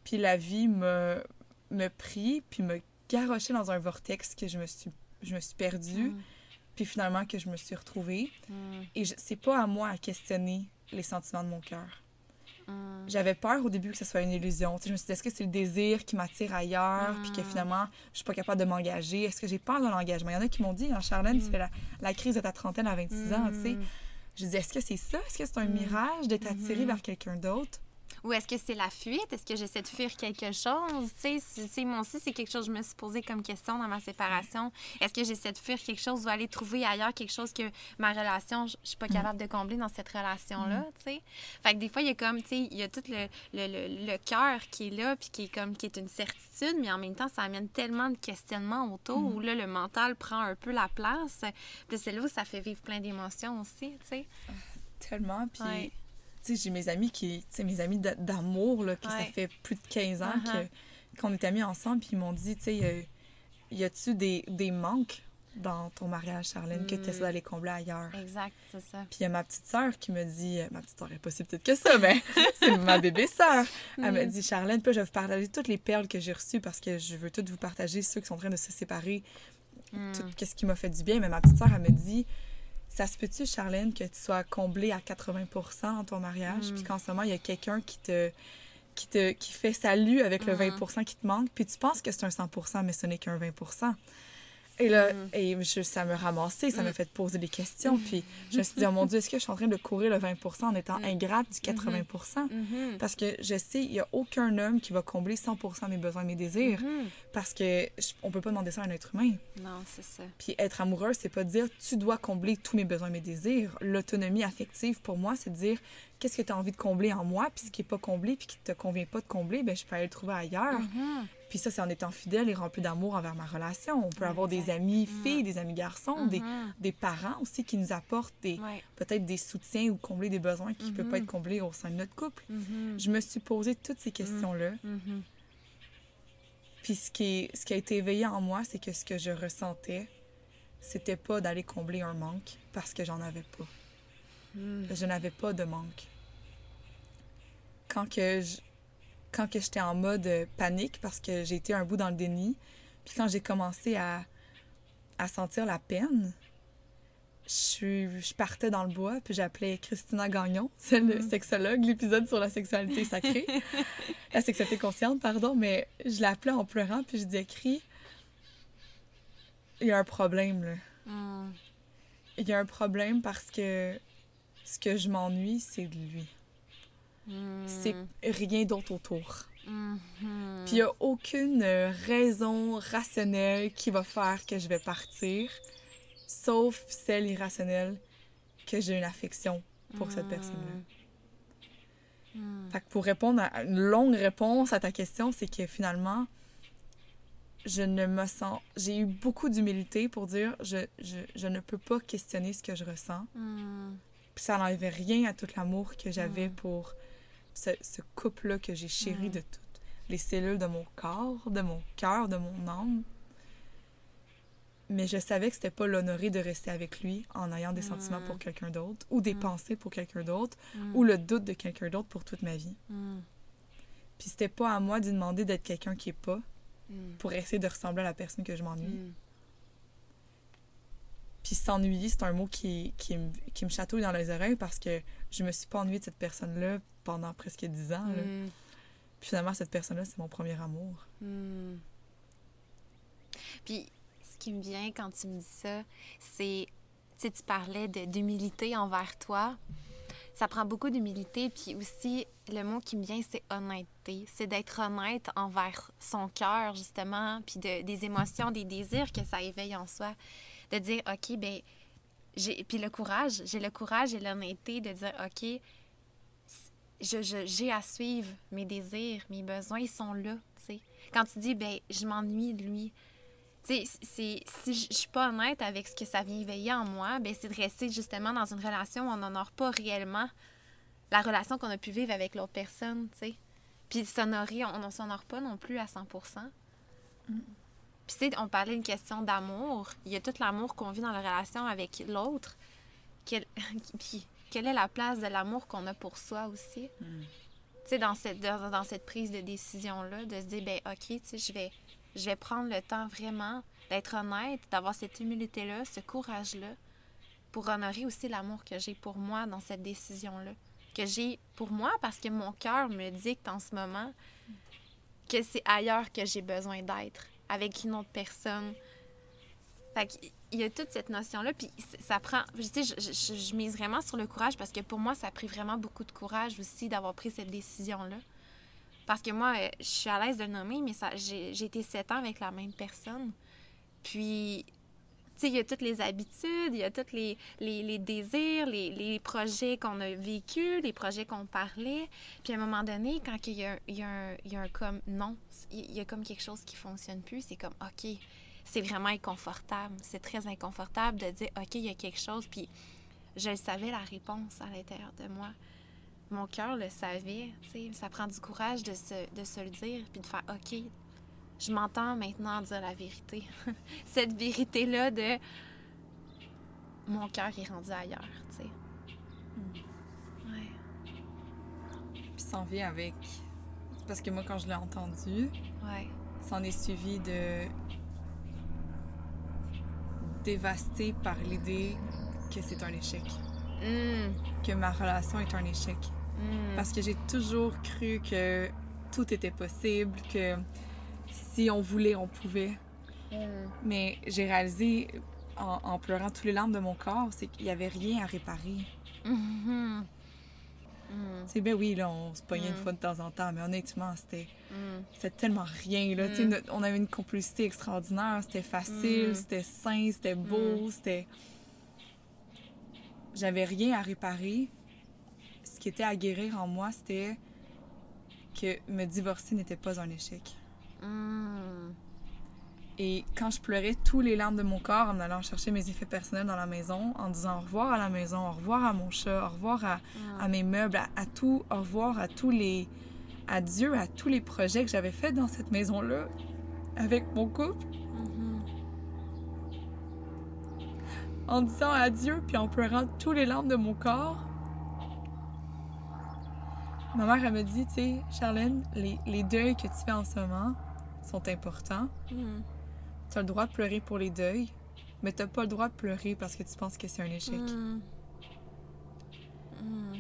Puis la vie me me prit, puis me garoché dans un vortex que je me suis, je me suis perdue, mm. puis finalement que je me suis retrouvée. Mm. Et c'est pas à moi à questionner les sentiments de mon cœur. Mm. J'avais peur au début que ce soit une illusion. je me suis dit, est-ce que c'est le désir qui m'attire ailleurs, puis que finalement, je suis pas capable de m'engager? Est-ce que j'ai peur de l'engagement? Il y en a qui m'ont dit, hein, Charlène, tu fais la, la, crise de ta trentaine à 26 ans, tu sais. Je dis, est-ce que c'est ça? Est-ce que c'est un mirage d'être attirée vers quelqu'un d'autre? Ou est-ce que c'est la fuite? Est-ce que j'essaie de fuir quelque chose? Tu sais, moi aussi, c'est quelque chose que je me suis posé comme question dans ma séparation. Est-ce que j'essaie de fuir quelque chose ou aller trouver ailleurs quelque chose que ma relation, je suis pas mm. capable de combler dans cette relation-là, mm. tu sais? Fait que des fois, il y a comme, tu sais, il y a tout le, le, le, cœur qui est là, puis qui est comme, qui est une certitude, mais en même temps, ça amène tellement de questionnements autour mm. où là, le mental prend un peu la place. Puis c'est là où ça fait vivre plein d'émotions aussi, tu sais? Tellement, puis sais, j'ai mes amis qui, tu sais, mes amis d'amour, là, que ça fait plus de 15 ans uh-huh. qu'on est amis ensemble, puis ils m'ont dit, tu sais, y a-tu des, des manques dans ton mariage, Charlène, que tu essaies hmm. d'aller combler ailleurs? Exact, c'est ça. Puis il y a ma petite sœur qui me dit, euh, ma petite sœur est pas si petite que ça, mais [laughs] c'est ma bébé sœur. Elle me hmm. dit, Charlène, puis je vais vous partager toutes les perles que j'ai reçues parce que je veux toutes vous partager, ceux qui sont en train de se séparer, hmm. tout ce qui m'a fait du bien. Mais ma petite sœur, elle me dit, ça se peut-tu, Charlène, que tu sois comblée à 80% dans ton mariage, puis qu'en ce moment, il y a quelqu'un qui te, qui te qui fait salut avec le 20% qui te manque, puis tu penses que c'est un 100 mais ce n'est qu'un 20 et là, mm. et je, ça me ramassait, ça m'a mm. fait poser des questions. Mm. Puis je me suis dit, oh mon Dieu, est-ce que je suis en train de courir le 20 en étant ingrate du 80 mm-hmm. mm-hmm. Parce que je sais, il n'y a aucun homme qui va combler 100 de mes besoins, mes désirs. Mm-hmm. Parce que on peut pas demander ça à un être humain. Non, c'est ça. Puis être amoureux, c'est pas dire tu dois combler tous mes besoins, mes désirs. L'autonomie affective, pour moi, c'est dire qu'est-ce que tu as envie de combler en moi, puis ce qui n'est pas comblé, puis qui te convient pas de combler, ben je peux aller le trouver ailleurs. Puis ça, c'est en étant fidèle et rempli d'amour envers ma relation. On peut avoir des amis mm. filles, des amis garçons, des, mm-hmm. des, parents aussi qui nous apportent des, peut-être des soutiens ou combler des besoins qui ne peuvent pas mm-hmm. être comblés au sein de notre couple. Mm-hmm. Je me suis posé toutes ces questions-là. Puis ce qui, ce qui a été éveillé en moi, c'est que ce que je ressentais, c'était pas d'aller combler un manque parce que j'en avais pas. Mm. Je n'avais pas de manque. Quand que je, quand que j'étais en mode euh, panique parce que j'ai été un bout dans le déni. Puis quand j'ai commencé à, à, sentir la peine, je, je partais dans le bois, puis j'appelais Christina Gagnon, [laughs] c'est le mm. sexologue, l'épisode sur la sexualité sacrée. [laughs] la sexualité consciente, pardon, mais je l'appelais en pleurant, puis je disais, Cri, il y a un problème, là. Mm. Il y a un problème parce que ce que je m'ennuie, c'est de lui. C'est rien d'autre autour. Mm-hmm. Puis il n'y a aucune raison rationnelle qui va faire que je vais partir, sauf celle irrationnelle que j'ai une affection pour cette mm. personne-là. Fait que pour répondre à une longue réponse à ta question, c'est que finalement, je ne me sens. J'ai eu beaucoup d'humilité pour dire je, je, je, ne peux pas questionner ce que je ressens. Mm. Puis ça n'enlevait rien à tout l'amour que j'avais pour ce, couple-là que j'ai chéri mm. de toutes les cellules de mon corps, de mon cœur, de mon âme. Mais je savais que c'était pas l'honorer de rester avec lui en ayant des sentiments pour mm. quelqu'un d'autre, ou des mm. pensées pour quelqu'un d'autre, ou le doute de quelqu'un d'autre pour toute ma vie. Puis c'était pas à moi de demander d'être quelqu'un qui est pas, pour essayer de ressembler à la personne que je m'ennuie. Puis s'ennuyer, c'est un mot qui, qui, qui, me chatouille dans les oreilles parce que je me suis pas ennuyée de cette personne-là pendant presque dix ans. Mm. Puis finalement, cette personne-là, c'est mon premier amour. Mm. Puis ce qui me vient quand tu me dis ça, c'est, tu sais, tu parlais d'humilité envers toi. Ça prend beaucoup d'humilité. Puis aussi, le mot qui me vient, c'est honnêteté. C'est d'être honnête envers son cœur, justement, puis de, des émotions, des désirs que ça éveille en soi de dire, OK, ben j'ai... Puis le courage, j'ai le courage et l'honnêteté de dire, OK, j'ai je, à suivre mes désirs, mes besoins, ils sont là, tu sais. Quand tu dis, ben je m'ennuie de lui, tu sais, si je suis pas honnête avec ce que ça vient éveiller en moi, ben c'est de rester justement dans une relation où on n'honore pas réellement la relation qu'on a pu vivre avec l'autre personne, tu sais. Puis s'honorer, on ne s'honore pas non plus à 100 puis, tu sais, on parlait d'une question d'amour. Il y a tout l'amour qu'on vit dans la relation avec l'autre. Puis, [laughs] quelle est la place de l'amour qu'on a pour soi aussi? Hmm. Tu sais, dans cette, dans, cette prise de décision-là, de se dire, ben OK, tu sais, je vais, je vais prendre le temps vraiment d'être honnête, d'avoir cette humilité-là, ce courage-là, pour honorer aussi l'amour que j'ai pour moi dans cette décision-là. Que j'ai pour moi parce que mon cœur me dicte en ce moment que c'est ailleurs que j'ai besoin d'être avec une autre personne. Fait il y a toute cette notion-là, puis ça prend... Je, sais, je, mise vraiment sur le courage parce que pour moi, ça a pris vraiment beaucoup de courage aussi d'avoir pris cette décision-là. Parce que moi, euh, je suis à l'aise de le nommer, mais j'ai été sept ans avec la même personne. Puis, tu sais, il y a toutes les habitudes, il y a tous les, les, les désirs, les, les projets qu'on a vécus, les projets qu'on parlait. Puis à un moment donné, quand il y a, il y a, un, il y a un comme non, il y a comme quelque chose qui fonctionne plus, c'est comme OK, c'est vraiment inconfortable. C'est très inconfortable de dire OK, il y a quelque chose. Puis je savais la réponse à l'intérieur de moi. Mon cœur le savait. sais, Ça prend du courage de se, de se le dire puis de faire OK, je m'entends maintenant dire la vérité. [laughs] Cette vérité-là de mon cœur est rendu ailleurs, tu sais. Mm. Ouais. Puis s'en vient avec. Parce que moi, quand je l'ai entendu, ouais. s'en est suivi de. Dévasté par l'idée que c'est un échec. Mm. Que ma relation est un échec. Mm. Parce que j'ai toujours cru que tout était possible, que si on voulait, on pouvait. Mm. Mais j'ai réalisé en, en, pleurant tous les larmes de mon corps, c'est qu'il n'y avait rien à réparer. C'est ben oui, là, on se pognait Mm. une fois de temps en temps, mais honnêtement, c'était Mm. tellement rien. Là. Mm. On avait une complicité extraordinaire, c'était facile, Mm. c'était sain, c'était beau, c'était. J'avais rien à réparer. Ce qui était à guérir en moi, c'était que me divorcer n'était pas un échec. Et quand je pleurais tous les larmes de mon corps en allant chercher mes effets personnels dans la maison, en disant au revoir à la maison, au revoir à mon chat, au revoir à, à mes meubles, à, à tout, au revoir à tous les. à Dieu, à tous les projets que j'avais faits dans cette maison-là, avec mon couple, Mhm. en disant adieu puis en pleurant tous les larmes de mon corps. Ma mère, elle me dit, tu sais, Charlène, les, les deuils que tu fais en ce moment sont importants. Mm. As le droit de pleurer pour les deuils, mais tu pas le droit de pleurer parce que tu penses que c'est un échec. Mm. Mm.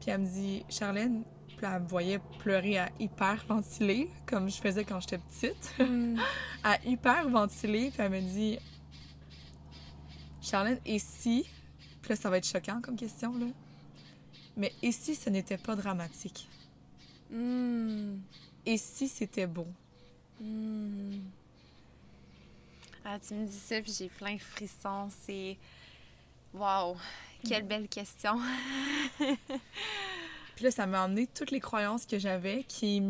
Puis elle me dit, Charlène, puis elle me voyait pleurer à hyper ventiler, comme je faisais quand j'étais petite, Mm. [laughs] à hyper ventiler. Puis elle me dit, Charlène, et si, puis là ça va être choquant comme question, là, mais et si ce n'était pas dramatique? Et si c'était beau? Mm. Ah, tu me dis ça, puis j'ai plein de frissons. C'est. Waouh! Quelle belle question! [laughs] Puis là, ça m'a emmené toutes les croyances que j'avais qui.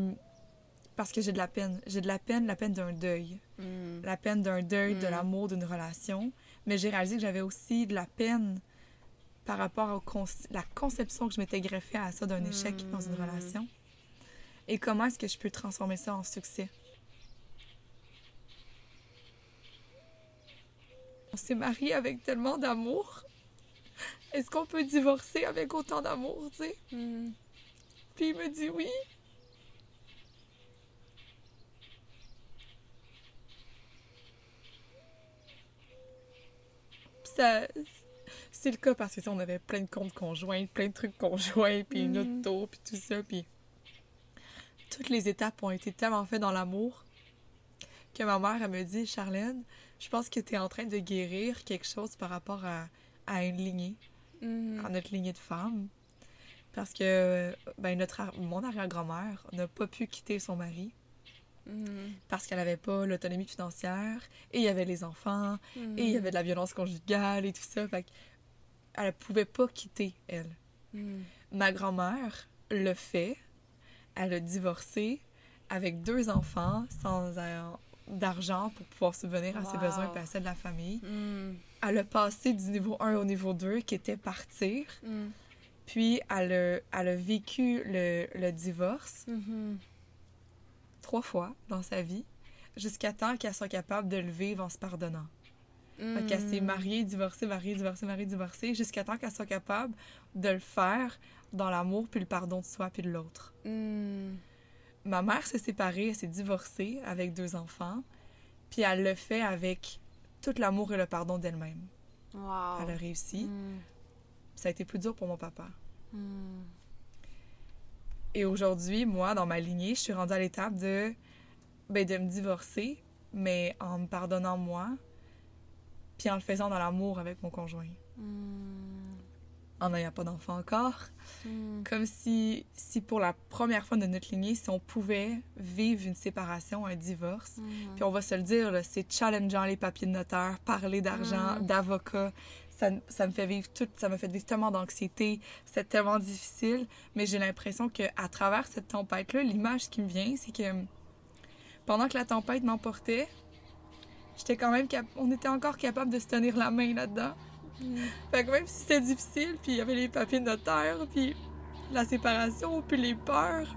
Parce que j'ai de la peine. J'ai de la peine, la peine d'un deuil. Mm. La peine d'un deuil, de Mm. l'amour, d'une relation. Mais j'ai réalisé que j'avais aussi de la peine par rapport à la conception que je m'étais greffée à ça d'un échec dans une Mm. relation. Et comment est-ce que je peux transformer ça en succès? On s'est marié avec tellement d'amour. Est-ce qu'on peut divorcer avec autant d'amour, tu sais? Mm. Puis il me dit oui. Ça. C'est le cas parce que sais, on avait plein de comptes conjoints, plein de trucs conjoints, puis une auto, puis tout ça. Puis toutes les étapes ont été tellement faites dans l'amour que ma mère, elle me dit Charlène, je pense que tu es en train de guérir quelque chose par rapport à, à une lignée Mm. à notre lignée de femmes. Parce que ben, notre, mon arrière-grand-mère n'a pas pu quitter son mari Mm. parce qu'elle n'avait pas l'autonomie financière et il y avait les enfants Mm. et il y avait de la violence conjugale et tout ça. Fait elle pouvait pas quitter, elle. Ma grand-mère le fait. Elle a divorcé avec deux enfants sans euh, d'argent pour pouvoir subvenir à ses besoins et à ceux de la famille. Mm. Elle a passé du niveau 1 au niveau 2 qui était partir. Mm. Puis elle a, elle a vécu le, le divorce Mhm. trois fois dans sa vie, jusqu'à temps qu'elle soit capable de le vivre en se pardonnant. Fait qu'elle s'est mariée, divorcée, mariée, divorcée, mariée, divorcée, jusqu'à temps qu'elle soit capable de le faire dans l'amour puis le pardon de soi puis de l'autre. Mm. Ma mère s'est séparée, elle s'est divorcée avec deux enfants, puis elle le fait avec tout l'amour et le pardon d'elle-même. Wow. Elle a réussi. Mm. Ça a été plus dur pour mon papa. Mm. Et aujourd'hui, moi, dans ma lignée, je suis rendue à l'étape de, ben, de me divorcer, mais en me pardonnant moi, puis en le faisant dans l'amour avec mon conjoint. Mm. En n'ayant pas d'enfant encore. Mm. Comme si, si pour la première fois de notre lignée, si on pouvait vivre une séparation, un divorce, Mm. puis on va se le dire, c'est challengeant les papiers de notaire, parler d'argent, Mm. d'avocat. Ça, ça me fait vivre tout, ça me fait vivre tellement d'anxiété. C'est tellement difficile. Mais j'ai l'impression que à travers cette tempête-là, l'image qui me vient, c'est que pendant que la tempête m'emportait, j'étais quand même cap- on était encore capable de se tenir la main là-dedans. Mm. Fait que même si c'était difficile, puis il y avait les papiers de notaire, puis la séparation, puis les peurs,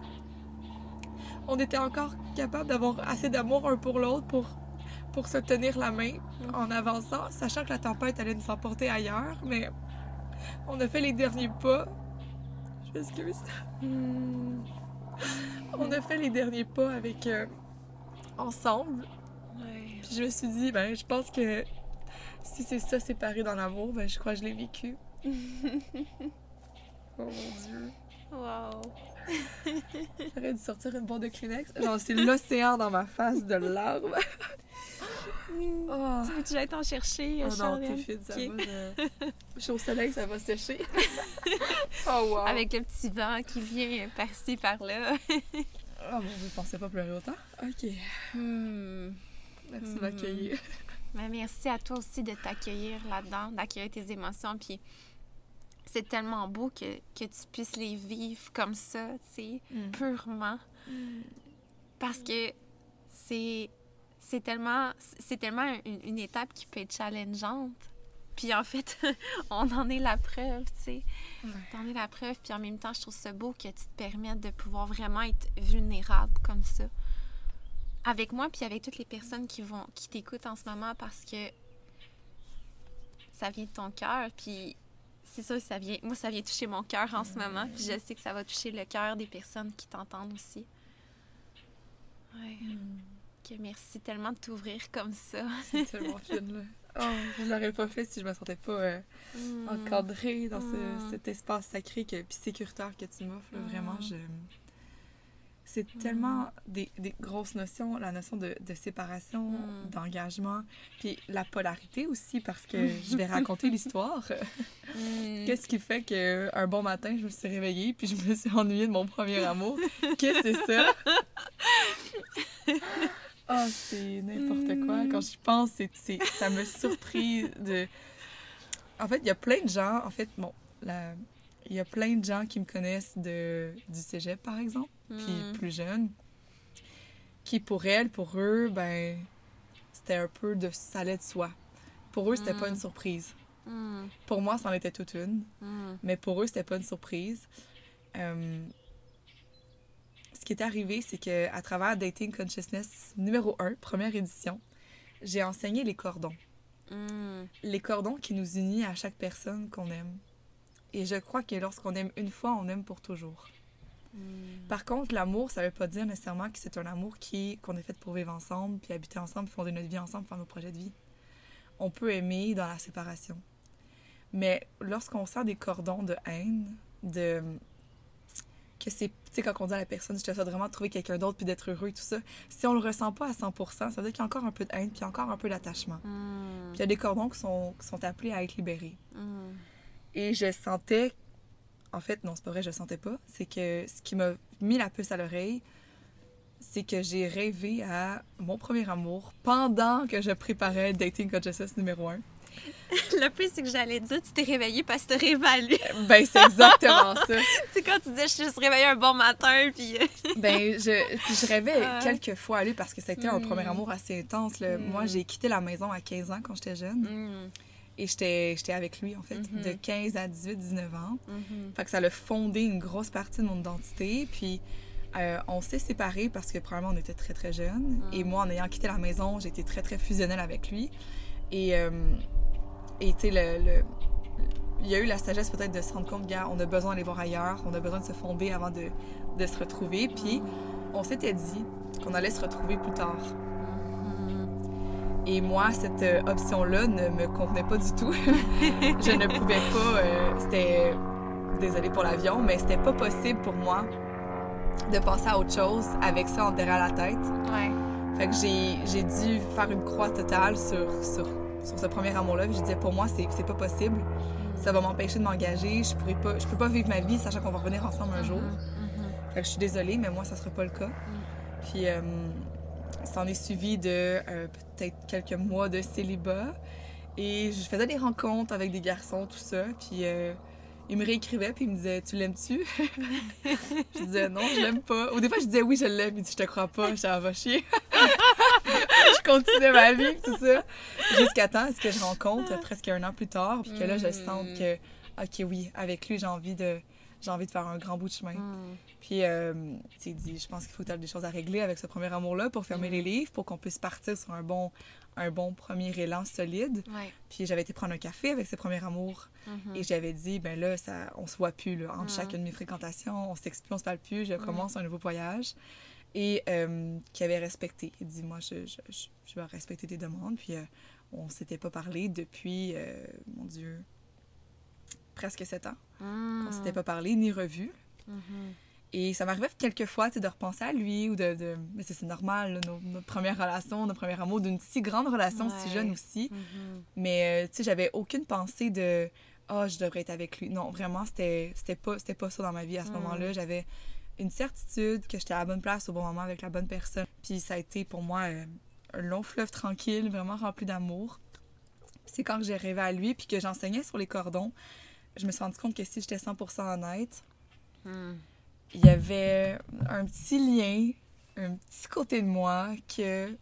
on était encore capable d'avoir assez d'amour un pour l'autre pour, pour se tenir la main en avançant, sachant que la tempête allait nous emporter ailleurs, mais on a fait les derniers pas. Je m'excuse. Mm. On a fait les derniers pas avec... euh, ensemble. Ouais. Puis je me suis dit, ben, je pense que si c'est ça, séparé dans l'amour, ben, je crois que je l'ai vécu. [laughs] oh mon Dieu. Wow. J'aurais dû sortir une boîte de Kleenex. Genre, c'est l'océan dans ma face de larmes. [laughs] Oh. Tu veux-tu aller t'en chercher, Oh non, t'es fine, ça Ok. va. de- Je suis au soleil, ça va sécher. [laughs] oh wow. Avec le petit vent qui vient par-ci, par-là. Oh mon Dieu, je pensais pas pleurer autant. Ok. Hmm. Merci de m'accueillir. Mais merci à toi aussi de t'accueillir là-dedans, d'accueillir tes émotions. Puis c'est tellement beau que, que tu puisses les vivre comme ça, tu sais, Mm. purement. Parce que c'est c'est tellement c'est tellement une, une étape qui peut être challengeante. Puis en fait, [laughs] on en est la preuve, tu sais. Ouais. T'en es la preuve. Puis en même temps, je trouve ça beau que tu te permettes de pouvoir vraiment être vulnérable comme ça. Avec moi, puis avec toutes les personnes qui vont qui t'écoutent en ce moment parce que ça vient de ton cœur. Puis c'est ça, ça vient. Moi, ça vient toucher mon cœur en ce moment. Puis je sais que ça va toucher le cœur des personnes qui t'entendent aussi. Ouais. Que merci tellement de t'ouvrir comme ça. [laughs] C'est tellement fine, là. [laughs] Oh, je l'aurais pas fait si je me sentais pas euh, Mm. encadrée dans ce- Mm. cet espace sacré que, puis sécuritaire que tu m'offres. Mm. Vraiment, je... C'est tellement des, des grosses notions, la notion de, de séparation, Mm. d'engagement, puis la polarité aussi, parce que [laughs] je vais raconter l'histoire. Mm. Qu'est-ce qui fait que un bon matin, je me suis réveillée, puis je me suis ennuyée de mon premier amour? Qu'est-ce que c'est ça? Oh, [laughs] c'est n'importe quoi. Mm. Quand j'y pense, c'est, c'est- ça me surpris de... En fait, il y a plein de gens, en fait, bon, la- il y a plein de gens qui me connaissent de, du cégep, par exemple, puis Mm. plus jeunes, qui, pour elles, pour eux, ben, c'était un peu de... ça allait de soi. Pour eux, c'était pas Mm. une surprise. Mm. Pour moi, c'en était toute une. Mais pour eux, c'était pas une surprise. Euh, ce qui est arrivé, c'est que à travers Dating Consciousness numéro 1, première édition, j'ai enseigné les cordons. Les cordons qui nous unissent à chaque personne qu'on aime. Et je crois que lorsqu'on aime une fois, on aime pour toujours. Mm. Par contre, l'amour, ça veut pas dire nécessairement que c'est un amour qui qu'on est fait pour vivre ensemble, puis habiter ensemble, puis fonder notre vie ensemble, faire nos projets de vie. On peut aimer dans la séparation. Mais lorsqu'on sent des cordons de haine, de que c'est, tu sais, quand on dit à la personne, je te souhaite vraiment de trouver quelqu'un d'autre puis d'être heureux et tout ça, si on le ressent pas à 100%, ça veut dire qu'il y a encore un peu de haine puis encore un peu d'attachement. Mm. Puis il y a des cordons qui sont, qui sont appelés à être libérés. Mm. Et je sentais. En fait, non, c'est pas vrai, je sentais pas. C'est que ce qui m'a mis la puce à l'oreille, c'est que j'ai rêvé à mon premier amour pendant que je préparais Dating Consciousness numéro 1. [laughs] Le plus, c'est que j'allais dire, tu t'es réveillé parce que t'as réévalué. Ben, c'est exactement [laughs] ça. c'est quand tu disais, je suis juste réveillée un bon matin, puis... [laughs] Ben, je, puis je rêvais Ah. quelques fois à lui parce que ça a été un Mm. premier amour assez intense. là. Mm. Moi, j'ai quitté la maison à 15 ans quand j'étais jeune. Mm. Et j'étais j'étais avec lui, en fait, Mhm. de 15 à 18, 19 ans. Mhm. Fait que ça a fondé une grosse partie de mon identité. Puis euh, on s'est séparés parce que probablement on était très très jeunes. Mm. Et moi, en ayant quitté la maison, été très très fusionnelle avec lui. Et euh, tu sais, le, le- il y a eu la sagesse peut-être de se rendre compte, gars, on a besoin d'aller voir ailleurs, on a besoin de se fonder avant de, de se retrouver. Puis on s'était dit qu'on allait se retrouver plus tard. Et moi, cette euh, option-là ne me convenait pas du tout. [laughs] je ne pouvais pas. euh, c'était. Désolée pour l'avion, mais c'était pas possible pour moi de passer à autre chose avec ça en derrière la tête. Ouais. Fait que j'ai, dû faire une croix totale sur, sur, sur ce premier amour-là. Je disais, pour moi, c'est pas possible. Ça va m'empêcher de m'engager. Je pourrais pas, je peux pas vivre ma vie sachant qu'on va revenir ensemble un jour. Mhm. Fait que je suis désolée, mais moi, ça sera pas le cas. Puis, euh, ça en est suivi de euh, peut-être quelques mois de célibat. Et je faisais des rencontres avec des garçons, tout ça. Puis, euh, il me réécrivait, puis il me disait Tu l'aimes-tu? [laughs] Je disais Non, je l'aime pas. Au départ, je disais Oui, je l'aime. Il dit Je te crois pas. Je va chier. [laughs] je continuais ma vie, tout ça. Jusqu'à temps, ce que je rencontre presque un an plus tard, puis que là, je sens que, OK, oui, avec lui, j'ai envie de. J'ai envie de faire un grand bout de chemin. Mm. Puis, euh, tu dit, je pense qu'il faut que des choses à régler avec ce premier amour-là pour fermer Mm. les livres, pour qu'on puisse partir sur un bon, un bon premier élan solide. Ouais. Puis, j'avais été prendre un café avec ce premier amour Mhm. et j'avais dit, ben là, ça, on se voit plus, là, entre Mm. chacune de mes fréquentations, on s'explique, on se parle plus, je commence un nouveau voyage. Et euh, qui avait respecté. Il dit, moi, je, je, je, je vais respecter tes demandes. Puis, euh, on s'était pas parlé depuis, euh, mon Dieu, presque sept ans. Mm. On s'était pas parlé ni revu. Mhm. Et ça m'arrivait quelques fois, tu sais, de repenser à lui ou de... de... Mais c'est normal, là, nos, notre première relation, notre premier amour, d'une si grande relation, si jeune aussi. Mhm. Mais, euh, tu sais, j'avais aucune pensée de « Ah, je devrais être avec lui ». Non, vraiment, c'était pas, pas ça dans ma vie à ce Mm. moment-là. J'avais une certitude que j'étais à la bonne place au bon moment avec la bonne personne. Puis ça a été pour moi euh, un long fleuve tranquille, vraiment rempli d'amour. C'est quand j'ai rêvé à lui puis que j'enseignais sur les cordons, je me suis rendu compte que si j'étais 100% honnête, Mm. Il y avait un petit lien, un petit côté de moi que,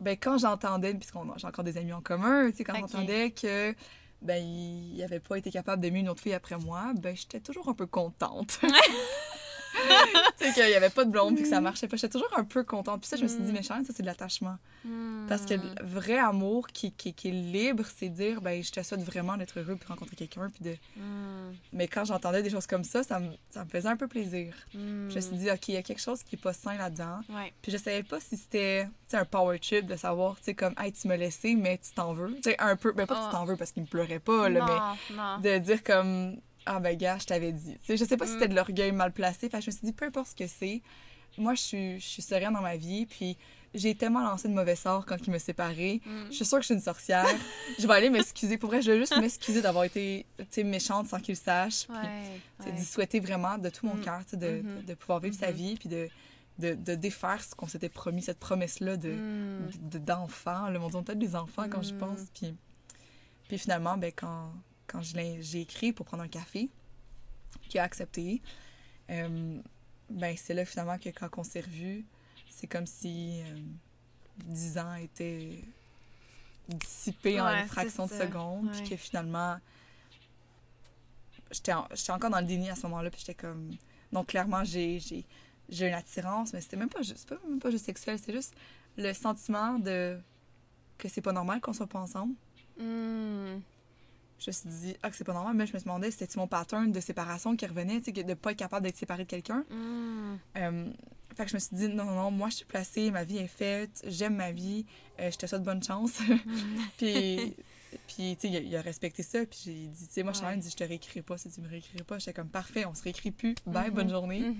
ben, quand j'entendais, puisqu'on j'ai encore des amis en commun, tu sais, quand j'entendais que, ben, il n'avait pas été capable d'aimer une autre fille après moi, ben, j'étais toujours un peu contente. [laughs] [laughs] [laughs] tu sais, qu'il n'y avait pas de blonde, puis que ça marchait pas. J'étais toujours un peu contente. Puis ça, je me suis dit, Mm. mais ça, c'est de l'attachement. Mm. Parce que le vrai amour qui, qui, qui est libre, c'est dire, ben, je te souhaite vraiment d'être heureux, puis de rencontrer quelqu'un, puis de... Mm. Mais quand j'entendais des choses comme ça, ça me, ça me faisait un peu plaisir. Mm. Je me suis dit, OK, il y a quelque chose qui est pas sain là-dedans. Ouais. Puis je savais pas si c'était un power trip de savoir, tu sais, comme, hey, tu m'as laissé, mais tu t'en veux. Tu sais, un peu, ben pas que tu t'en veux parce qu'il me pleurait pas, là, non, non. mais de dire comme, ah ben gars, je t'avais dit. Tu sais, je sais pas si Mm. c'était de l'orgueil mal placé. Fait je me suis dit, peu importe ce que c'est, moi, je suis, je suis sereine dans ma vie, puis j'ai tellement lancé de mauvais sorts quand il m'a séparée. Mm. Je suis sûre que je suis une sorcière. je vais aller m'excuser. Pour vrai, je vais juste m'excuser d'avoir été, méchante sans qu'il sache. puis Ouais. d'y souhaiter vraiment de tout mon Mm. cœur, de, Mhm. de, de pouvoir vivre sa Mhm. vie, puis de, de, de défaire ce qu'on s'était promis, cette promesse-là de, Mm. de- d'enfants. Le monde peut-être des enfants quand je Mm. pense. Puis, puis finalement, ben, quand, quand j'ai écrit pour prendre un café, qui a accepté, euh, ben, c'est là finalement que quand on s'est revus, c'est comme si euh, 10 ans étaient dissipés en une fraction de seconde, puis que finalement, j'étais en- j'étais encore dans le déni à ce moment-là, puis j'étais comme... Donc clairement, j'ai une attirance, mais c'était même pas juste, pas, même pas juste sexuel, c'est juste le sentiment de que c'est pas normal qu'on soit pas ensemble. Mm. Je me suis dit, ah, c'est pas normal, mais je me suis demandé, c'était mon pattern de séparation qui revenait, tu sais, de pas être capable d'être séparé de quelqu'un? Mm. Euh, fait que je me suis dit, non, non, non, moi, je suis placée, ma vie est faite, j'aime ma vie, euh, je te souhaite bonne chance. [laughs] puis, puis tu sais, il, a- il a respecté ça, puis j'ai dit, tu sais, moi, Ouais. Charlène dit, je te réécrirai pas si tu me réécrirais pas. J'étais comme, parfait, on se réécrit plus, bye, Mhm. bonne journée.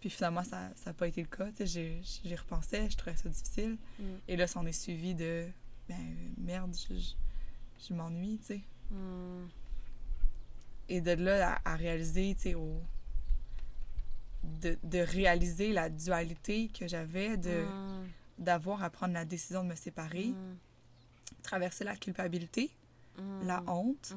Puis finalement, ça n'a pas été le cas, tu sais, j'ai- j'y repensais, je trouvais ça difficile. Mm. Et là, ça en est suivi de, ben, merde, je, je, je m'ennuie, tu sais. Mm. Et de là à, à réaliser, tu sais, de, de réaliser la dualité que j'avais de Mm. d'avoir à prendre la décision de me séparer, Mm. traverser la culpabilité, la honte,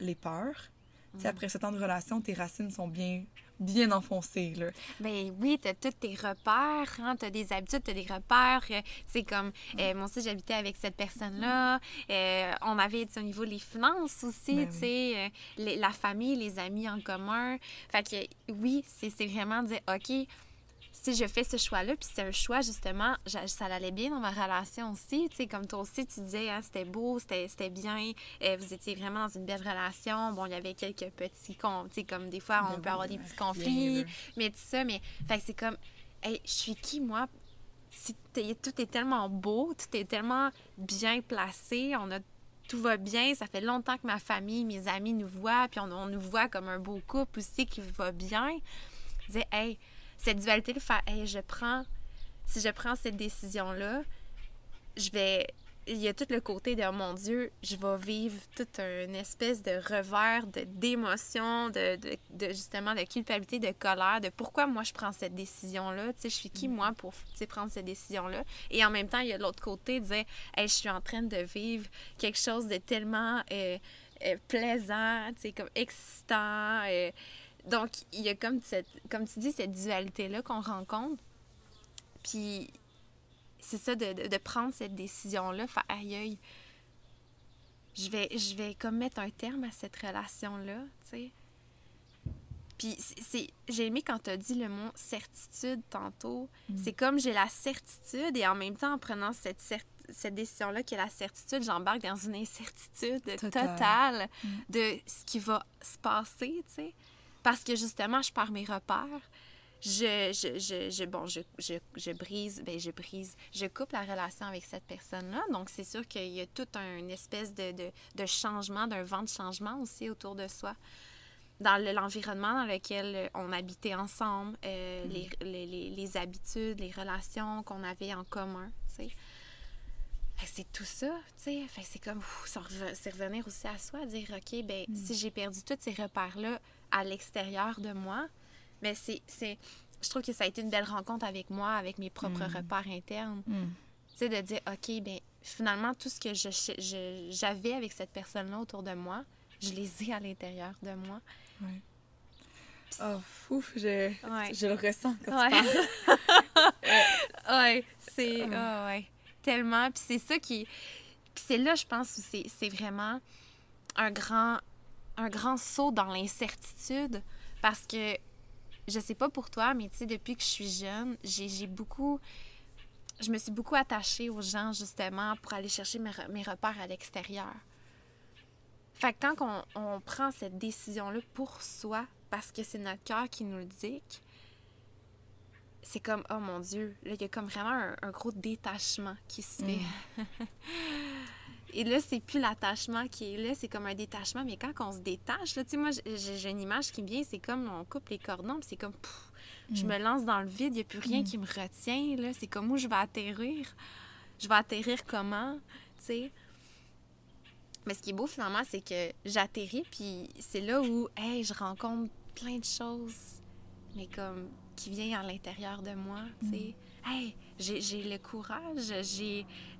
les peurs. Mm. après sept ans de relation, tes racines sont bien, bien enfoncées, là. Ben oui, t'as tous tes repères, hein, t'as des habitudes, t'as des repères. euh, C'est comme, euh, moi aussi, j'habitais avec cette personne-là. euh, on avait, au niveau des finances aussi, Ben tu sais, euh, les- la famille, les amis en commun. Fait que oui, c'est c'est vraiment dire, OK, si je fais ce choix-là, puis c'est un choix, justement, ça allait bien dans ma relation aussi. Tu sais, comme toi aussi, tu disais, hein, c'était beau, c'était bien, euh, vous étiez vraiment dans une belle relation. Bon, il y avait quelques petits, con- tu sais, comme des fois, on Ben peut avoir des petits conflits, mais tout ça, mais, fait que c'est comme, hey, je suis qui, moi? Si tout est tellement beau, tout est tellement bien placé, on a tout va bien, ça fait longtemps que ma famille, mes amis nous voient, puis on, on nous voit comme un beau couple aussi qui va bien. Je disais, hey, cette dualité de faire, hey, je prends, si je prends cette décision-là, je vais, il y a tout le côté de oh mon Dieu, je vais vivre toute une espèce de revers de d'émotion, de, de, de, justement de culpabilité, de colère, de pourquoi moi je prends cette décision-là. Tu sais, je suis qui moi pour prendre cette décision-là. Et en même temps, il y a l'autre côté, de dire hey, je suis en train de vivre quelque chose de tellement euh, euh, plaisant, tu sais, comme excitant. euh. Donc, il y a comme cette, comme tu dis, cette dualité-là qu'on rencontre. Puis c'est ça, de, de, de prendre cette décision-là, faire aïe aïe, je vais, je vais comme mettre un terme à cette relation-là, tu sais. Puis c'est- j'ai aimé quand tu as dit le mot certitude tantôt. C'est comme j'ai la certitude et en même temps, en prenant cette, cette décision-là qui est la certitude, j'embarque dans une incertitude Totale. totale, de ce qui va se passer, tu sais. Parce que justement, je pars mes repères je, je, je, je- bon, je, je, je brise, ben je brise, je coupe la relation avec cette personne-là. Donc, c'est sûr qu'il y a toute une espèce de, de, de changement, d'un vent de changement aussi autour de soi. Dans le- l'environnement dans lequel on habitait ensemble, euh, les, les, les, les habitudes, les relations qu'on avait en commun, tu sais. C'est tout ça, tu sais. C'est comme, c'est revenir aussi à soi, dire, OK, ben si j'ai perdu tous ces repères-là à l'extérieur de moi, mais c'est, c'est, je trouve que ça a été une belle rencontre avec moi, avec mes propres repères internes. Mm. Tu sais, de dire, OK, ben finalement, tout ce que je, je- j'avais avec cette personne-là autour de moi, je les ai à l'intérieur de moi. Ouais. Oh, ouf, je, Ouais. je le ressens quand Ouais. tu parles. [laughs] ouais, c'est. Ah ouais. Tellement. Puis c'est ça qui. Puis c'est là, je pense, où c'est, c'est vraiment un grand, un grand saut dans l'incertitude. Parce que, je sais pas pour toi, mais tu sais, depuis que je suis jeune, j'ai, beaucoup. Je me suis beaucoup attachée aux gens, justement, pour aller chercher mes, mes repères à l'extérieur. Fait que quand on, on prend cette décision-là pour soi, parce que c'est notre cœur qui nous le dicte, c'est comme, oh mon Dieu, là, il y a comme vraiment un, un gros détachement qui se fait. [laughs] Et là, c'est plus l'attachement qui est là, c'est comme un détachement. Mais quand on se détache, là, tu sais, moi, j'ai une image qui me vient, c'est comme on coupe les cordons, puis c'est comme, pff, je me lance dans le vide, il n'y a plus rien qui me retient, là. C'est comme où je vais atterrir? Je vais atterrir comment, tu sais? Mais ce qui est beau, finalement, c'est que j'atterris, puis c'est là où, hey, je rencontre plein de choses, mais comme qui vient à l'intérieur de moi, tu sais? Hey, j'ai le courage,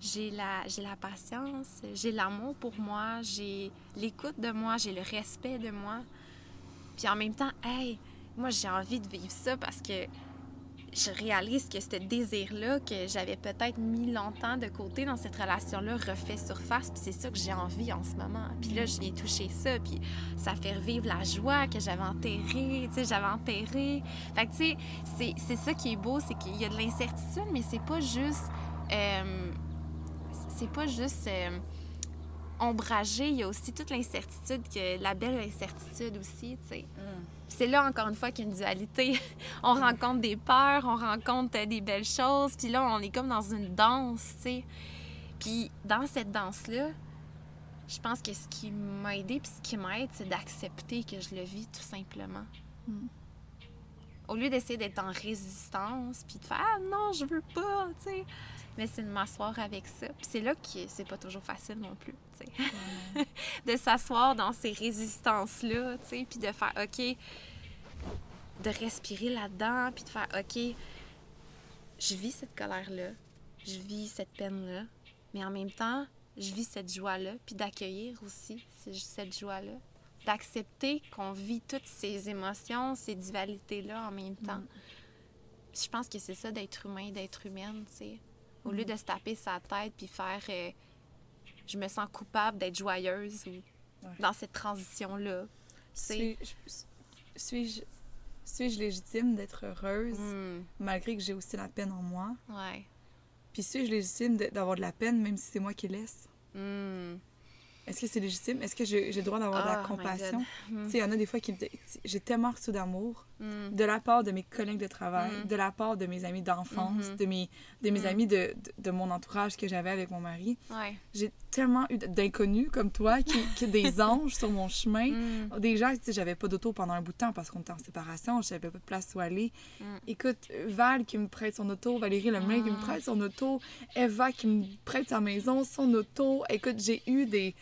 j'ai la, la patience, j'ai l'amour pour moi, j'ai l'écoute de moi, j'ai le respect de moi. Puis en même temps, hey, moi j'ai envie de vivre ça parce que je réalise que ce désir-là que j'avais peut-être mis longtemps de côté dans cette relation-là refait surface. Puis c'est ça que j'ai envie en ce moment. Puis là, je viens toucher ça. Puis ça fait revivre la joie que j'avais enterrée. Tu sais, j'avais enterré. Fait que tu sais, c'est- ça qui est beau, c'est qu'il y a de l'incertitude, mais c'est pas juste. euh, c'est pas juste. euh, ombragé, il y a aussi toute l'incertitude, que la belle incertitude aussi, tu sais. Puis C'est là, encore une fois, qu'il y a une dualité. [laughs] on rencontre des peurs, on rencontre euh, des belles choses, puis là, on est comme dans une danse, tu sais. Puis dans cette danse-là, je pense que ce qui m'a aidé, puis ce qui m'aide, c'est d'accepter que je le vis tout simplement. Mm. Au lieu d'essayer d'être en résistance, puis de faire « Ah non, je veux pas », tu sais. Mais c'est de m'asseoir avec ça. Puis c'est là que c'est pas toujours facile non plus, tu sais. [laughs] de s'asseoir dans ces résistances-là, tu sais, puis de faire OK, de respirer là-dedans, puis de faire OK, je vis cette colère-là, je vis cette peine-là, mais en même temps, je vis cette joie-là, puis d'accueillir aussi ce- cette joie-là, d'accepter qu'on vit toutes ces émotions, ces dualités-là en même temps. Je pense que c'est ça d'être humain, d'être humaine, tu sais. Au lieu de se taper sa tête puis faire euh, je me sens coupable d'être joyeuse ou Ouais. dans cette transition-là. Suis-je légitime d'être heureuse Hmm, malgré que j'ai aussi la peine en moi? ouais. Puis suis-je légitime d'avoir de la peine même si c'est moi qui laisse? Hmm. Est-ce que c'est légitime? Est-ce que j'ai le droit d'avoir de la Oh compassion? Hmm. Tu sais, il y en a des fois qui me disent j'ai tellement reçu d'amour Hmm. de la part de mes collègues de travail, Mhm. de la part de mes amis d'enfance, de mes, de mes amis de, de, de mon entourage que j'avais avec mon mari. Ouais. J'ai tellement eu d'inconnus comme toi, qui, qui des [laughs] anges sur mon chemin. Des gens, tu sais, j'avais pas d'auto pendant un bout de temps parce qu'on était en séparation, j'avais pas de place où aller. Écoute, Val qui me prête son auto, Valérie Lemay qui me Ah. prête son auto, Eva qui me prête sa maison, son auto. Écoute, j'ai eu des...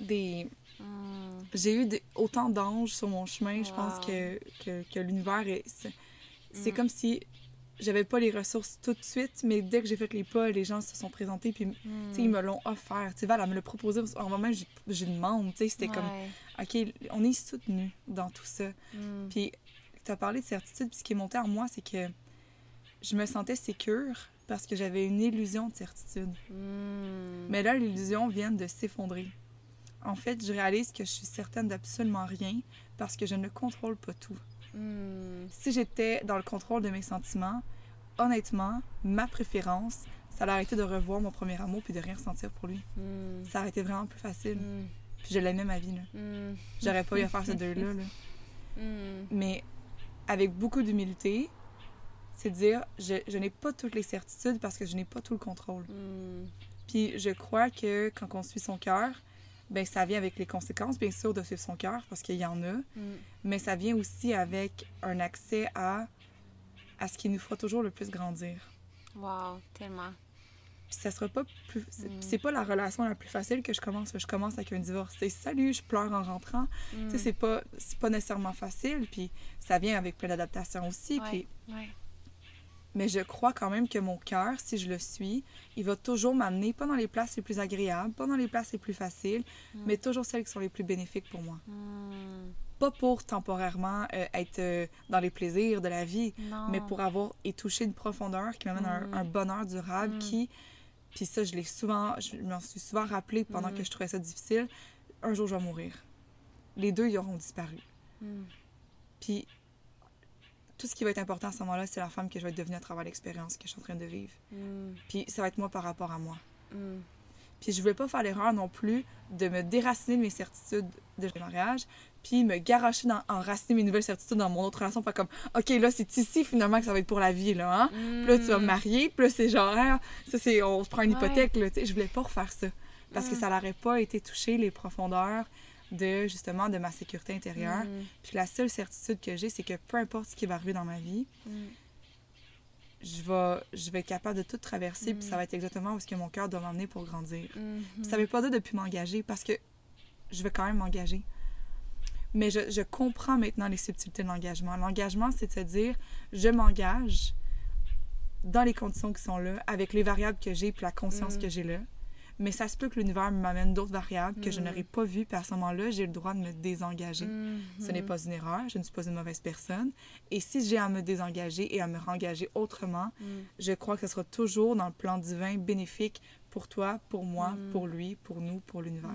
des Mm. j'ai eu des- autant d'anges sur mon chemin, je pense que, que, que l'univers est... C'est c'est Mm. comme si j'avais pas les ressources tout de suite, mais dès que j'ai fait les pas, les gens se sont présentés, puis sais, ils me l'ont offert. Tu Val, elle me l'a proposé en moment, j'ai demande, tu sais, c'était comme. OK, on est soutenus dans tout ça. Mm. Puis, tu as parlé de certitude, puis ce qui est monté en moi, c'est que je me sentais sécure parce que j'avais une illusion de certitude. Mm. Mais là, l'illusion vient de s'effondrer. En fait, je réalise que je suis certaine d'absolument rien parce que je ne contrôle pas tout. Mm. Si j'étais dans le contrôle de mes sentiments, honnêtement, ma préférence, ça aurait été de revoir mon premier amour puis de rien ressentir pour lui. Mm. Ça aurait été vraiment plus facile. Mm. Puis je l'aimais ma vie, là. J'aurais pas eu à faire ces deux-là, là. [laughs] Mais avec beaucoup d'humilité, c'est dire, je, je n'ai pas toutes les certitudes parce que je n'ai pas tout le contrôle. Puis je crois que quand on suit son cœur, ben ça vient avec les conséquences, bien sûr, de suivre son cœur, parce qu'il y en a, Mm. mais ça vient aussi avec un accès à, à ce qui nous fera toujours le plus grandir. Wow, tellement. Puis ça sera pas plus... C'est Mm. c'est pas la relation la plus facile que je commence. Je commence avec un divorce. C'est salut, je pleure en rentrant. Tu sais, Mm. c'est pas, c'est pas nécessairement facile. Puis ça vient avec plein d'adaptations aussi. Ouais, Puis ouais. Mais je crois quand même que mon cœur, si je le suis, il va toujours m'amener, pas dans les places les plus agréables, pas dans les places les plus faciles, Mm. mais toujours celles qui sont les plus bénéfiques pour moi. Mm. Pas pour temporairement euh, être euh, dans les plaisirs de la vie, Non. mais pour avoir et toucher une profondeur qui m'amène à un, Mm. un bonheur durable qui. Puis ça, je l'ai souvent, je m'en suis souvent rappelé pendant que je trouvais ça difficile. Un jour, je vais mourir. Les deux, ils auront disparu. Puis tout ce qui va être important à ce moment-là, c'est la femme que je vais devenir à travers l'expérience que je suis en train de vivre. Mm. Puis ça va être moi par rapport à moi. Mm. Puis je voulais pas faire l'erreur non plus de me déraciner de mes certitudes de mariage, puis me garocher dans enraciner mes nouvelles certitudes dans mon autre relation, faire comme OK, là c'est ici finalement que ça va être pour la vie là, hein. Puis là tu vas me marier, puis là c'est genre ah, ça c'est on se prend une Mm. Ouais. hypothèque là, tu sais, je voulais pas refaire ça parce que Mm. ça n'aurait pas été toucher les profondeurs de justement de ma sécurité intérieure. Mm. Puis la seule certitude que j'ai, c'est que peu importe ce qui va arriver dans ma vie, Mm. je vais, je vais être capable de tout traverser, puis Mm. ça va être exactement où ce que mon cœur doit m'emmener pour grandir. Mm. Puis Ça veut pas dire de plus m'engager, parce que je vais quand même m'engager. Mais je, je comprends maintenant les subtilités de l'engagement. L'engagement, c'est de se dire, je m'engage dans les conditions qui sont là, avec les variables que j'ai, puis la conscience Mm. que j'ai là. Mais ça se peut que l'univers m'amène d'autres variables que je Mm. n'aurais pas vues, puis à ce moment-là, j'ai le droit de me désengager. Mm. Ce n'est pas une erreur, je ne suis pas une mauvaise personne. Et si j'ai à me désengager et à me rengager autrement, Mm. je crois que ce sera toujours dans le plan divin bénéfique pour toi, pour moi, Mm. pour lui, pour nous, pour l'univers.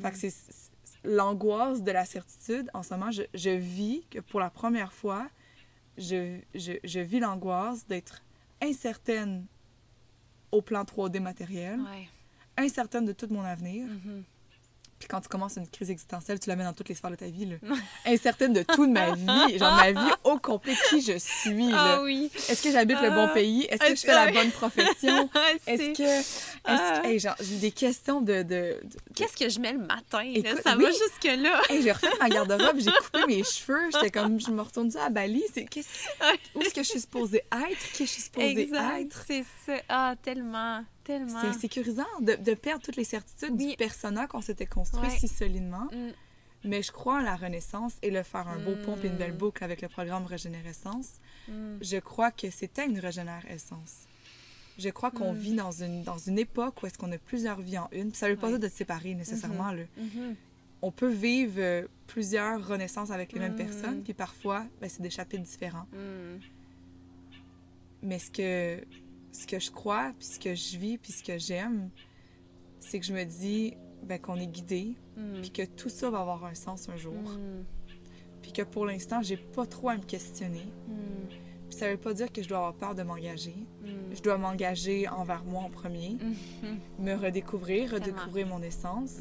Fait que c'est c'est- l'angoisse de la certitude. En ce moment, je, je vis que pour la première fois, je, je, je vis l'angoisse d'être incertaine au plan 3D matériel, Ouais. incertaine de tout mon avenir. Mhm. Puis quand tu commences une crise existentielle, tu la mets dans toutes les sphères de ta vie. Là. Incertaine de tout de ma [laughs] vie, genre ma vie au complet, qui je suis. Ah oui. Est-ce que j'habite le bon Ah. pays? Est-ce que je Est-ce fais la que- bonne profession? [laughs] Est-ce que... est-ce Ah. que- hey, genre, j'ai des questions de... de, de- Qu'est-ce que je mets le matin? là? Ça oui. va jusque-là. Hey, j'ai refait ma garde-robe, j'ai coupé [laughs] mes cheveux, j'étais comme, je me retourne ça à Bali, c'est qu'est-ce où est-ce que je suis supposée être, qui je suis supposée Exact. être? C'est ça. Ah, tellement. Tellement. C'est sécurisant de, de perdre toutes les certitudes Oui. du persona qu'on s'était construit Ouais. si solidement. Mm. Mais je crois en la renaissance et le faire un beau pont et une belle Mm. boucle avec le programme Régénérescence. Mm. Je crois que c'était une régénérescence. Je crois qu'on Mm. vit dans une, dans une époque où est-ce qu'on a plusieurs vies en une. Puis ça veut pas Ouais. dire de se séparer nécessairement. là. Mhm. On peut vivre euh, plusieurs renaissances avec les mêmes Mm. personnes, puis parfois, ben, c'est des chapitres différents. Mm. Mais ce que, ce que je crois, puis ce que je vis, puis ce que j'aime, c'est que je me dis ben, qu'on est guidé, Mm. puis que tout ça va avoir un sens un jour. Mm. Puis que pour l'instant, j'ai pas trop à me questionner. Mm. Puis ça veut pas dire que je dois avoir peur de m'engager. Mm. Je dois m'engager envers moi en premier, me redécouvrir, Tellement. redécouvrir mon essence.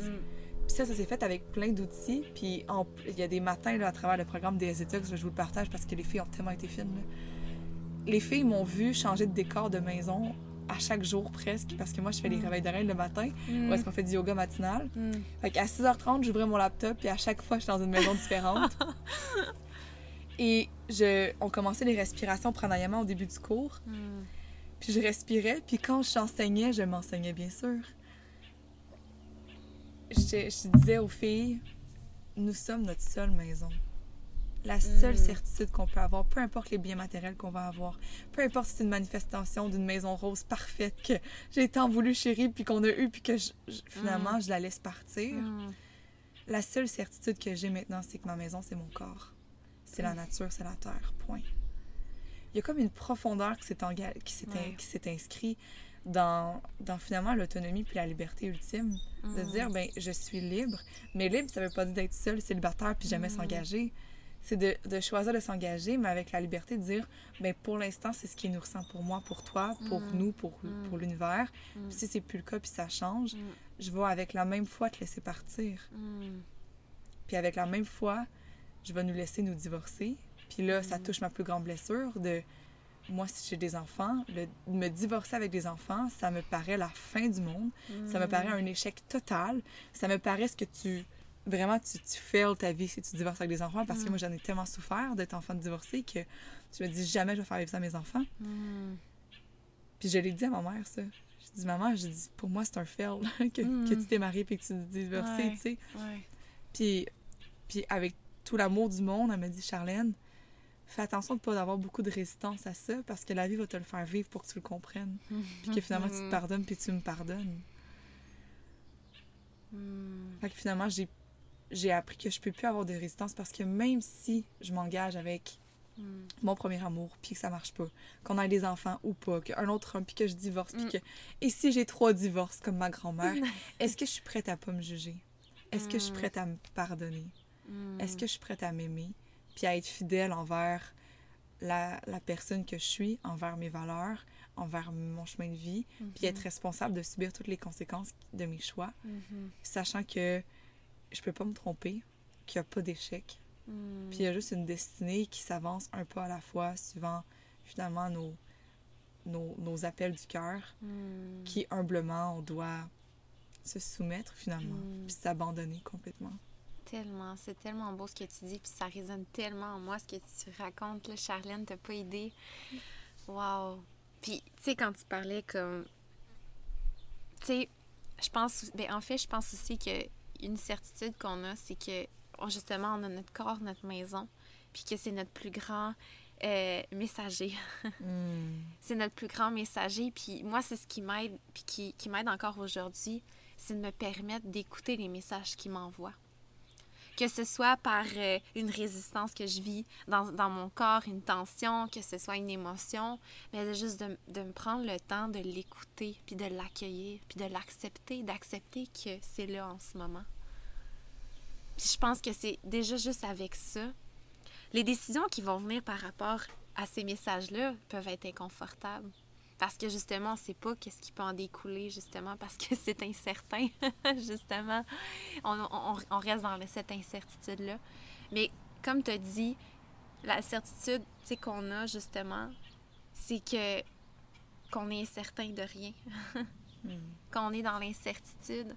Puis ça, ça s'est fait avec plein d'outils. Puis en- il y a des matins là, à travers le programme des Detox, je vous le partage parce que les filles ont tellement été fines. là. Les filles m'ont vu changer de décor de maison à chaque jour presque, parce que moi, je fais les Mm. réveils de reine le matin, Mm. ou est-ce qu'on fait du yoga matinal. Mm. Fait qu'à 6h30, j'ouvrais mon laptop, puis à chaque fois, je suis dans une maison différente. [laughs] Et je, on commençait les respirations pranayama au début du cours, Mm. puis je respirais, puis quand j'enseignais, je m'enseignais bien sûr. Je, je disais aux filles, nous sommes notre seule maison. La seule Mm. certitude qu'on peut avoir, peu importe les biens matériels qu'on va avoir, peu importe si c'est une manifestation d'une maison rose parfaite que j'ai tant voulu chérie, puis qu'on a eu, puis que je- je- finalement je la laisse partir. Mm. La seule certitude que j'ai maintenant, c'est que ma maison, c'est mon corps. C'est la nature, c'est la terre, point. Il y a comme une profondeur qui s'est, enga- qui s'est, Ouais. qui s'est inscrit dans, dans finalement l'autonomie puis la liberté ultime. De dire, ben je suis libre. Mais libre, ça veut pas dire d'être seul, célibataire, puis jamais s'engager. C'est de, de choisir de s'engager, mais avec la liberté de dire, ben pour l'instant, c'est ce qui est nourrissant pour moi, pour toi, pour Mm. nous, pour, Mm. pour l'univers. Mm. Puis si c'est plus le cas, puis ça change, Mm. je vais avec la même foi te laisser partir. Puis avec la même foi, je vais nous laisser nous divorcer. Puis là, ça touche ma plus grande blessure de moi, si j'ai des enfants, le, me divorcer avec des enfants, ça me paraît la fin du monde. Ça me paraît un échec total. Ça me paraît ce que tu. Vraiment, tu, tu fails ta vie si tu divorces avec des enfants parce que Mm. moi, j'en ai tellement souffert d'être enfant divorcé que je me dis jamais je vais faire vivre ça à mes enfants. Mm. Puis je l'ai dit à ma mère, ça. Je dis, maman, je dis, pour moi, c'est un fail [laughs] que, Mm. que tu t'es mariée et que tu t'es divorcée, Ouais. tu sais. Ouais. Puis, puis avec tout l'amour du monde, elle m'a dit Charlène, fais attention de pas avoir beaucoup de résistance à ça parce que la vie va te le faire vivre pour que tu le comprennes. Puis que finalement tu te pardonnes puis tu me pardonnes. Mm. Fait que finalement j'ai j'ai appris que je peux plus avoir de résistance parce que même si je m'engage avec Mm. mon premier amour puis que ça marche pas, qu'on ait des enfants ou pas, qu'un autre homme puis que je divorce puis Mm. que et si j'ai trois divorces comme ma grand-mère, [laughs] est-ce que je suis prête à pas me juger? Est-ce que je suis Mm. prête à me pardonner? Mm. Est-ce que je suis prête à m'aimer, puis à être fidèle envers la, la personne que je suis, envers mes valeurs, envers mon chemin de vie, puis être responsable de subir toutes les conséquences de mes choix, Mhm. sachant que je peux pas me tromper, qu'il n'y a pas d'échec, Mm. puis il y a juste une destinée qui s'avance un pas à la fois, suivant finalement nos, nos, nos appels du cœur, Mm. qui humblement on doit se soumettre finalement, Mm. puis s'abandonner complètement. Tellement, c'est tellement beau ce que tu dis, puis ça résonne tellement en moi ce que tu racontes, là, Charlène, t'as pas idée. Wow! Puis, tu sais, quand tu parlais comme. Tu sais, je pense. Ben, en fait, je pense aussi que une certitude qu'on a, c'est que, oh, justement, on a notre corps, notre maison, puis que c'est notre plus grand euh, messager. [laughs] Mm. c'est notre plus grand messager. Puis moi, c'est ce qui m'aide, puis qui, qui m'aide encore aujourd'hui, c'est de me permettre d'écouter les messages qu'il m'envoie. Que ce soit par euh, une résistance que je vis dans, dans mon corps, une tension, que ce soit une émotion, mais juste de, de me prendre le temps de l'écouter, puis de l'accueillir, puis de l'accepter, d'accepter que c'est là en ce moment. Puis je pense que c'est déjà juste avec ça, les décisions qui vont venir par rapport à ces messages-là peuvent être inconfortables. Parce que justement, on ne sait pas qu'est-ce qui peut en découler, justement, parce que c'est incertain. [laughs] justement, on, on- on reste dans cette incertitude-là. Mais comme tu as dit, la certitude qu'on a, justement, c'est que qu'on est incertain de rien, [laughs] Mm. qu'on est dans l'incertitude.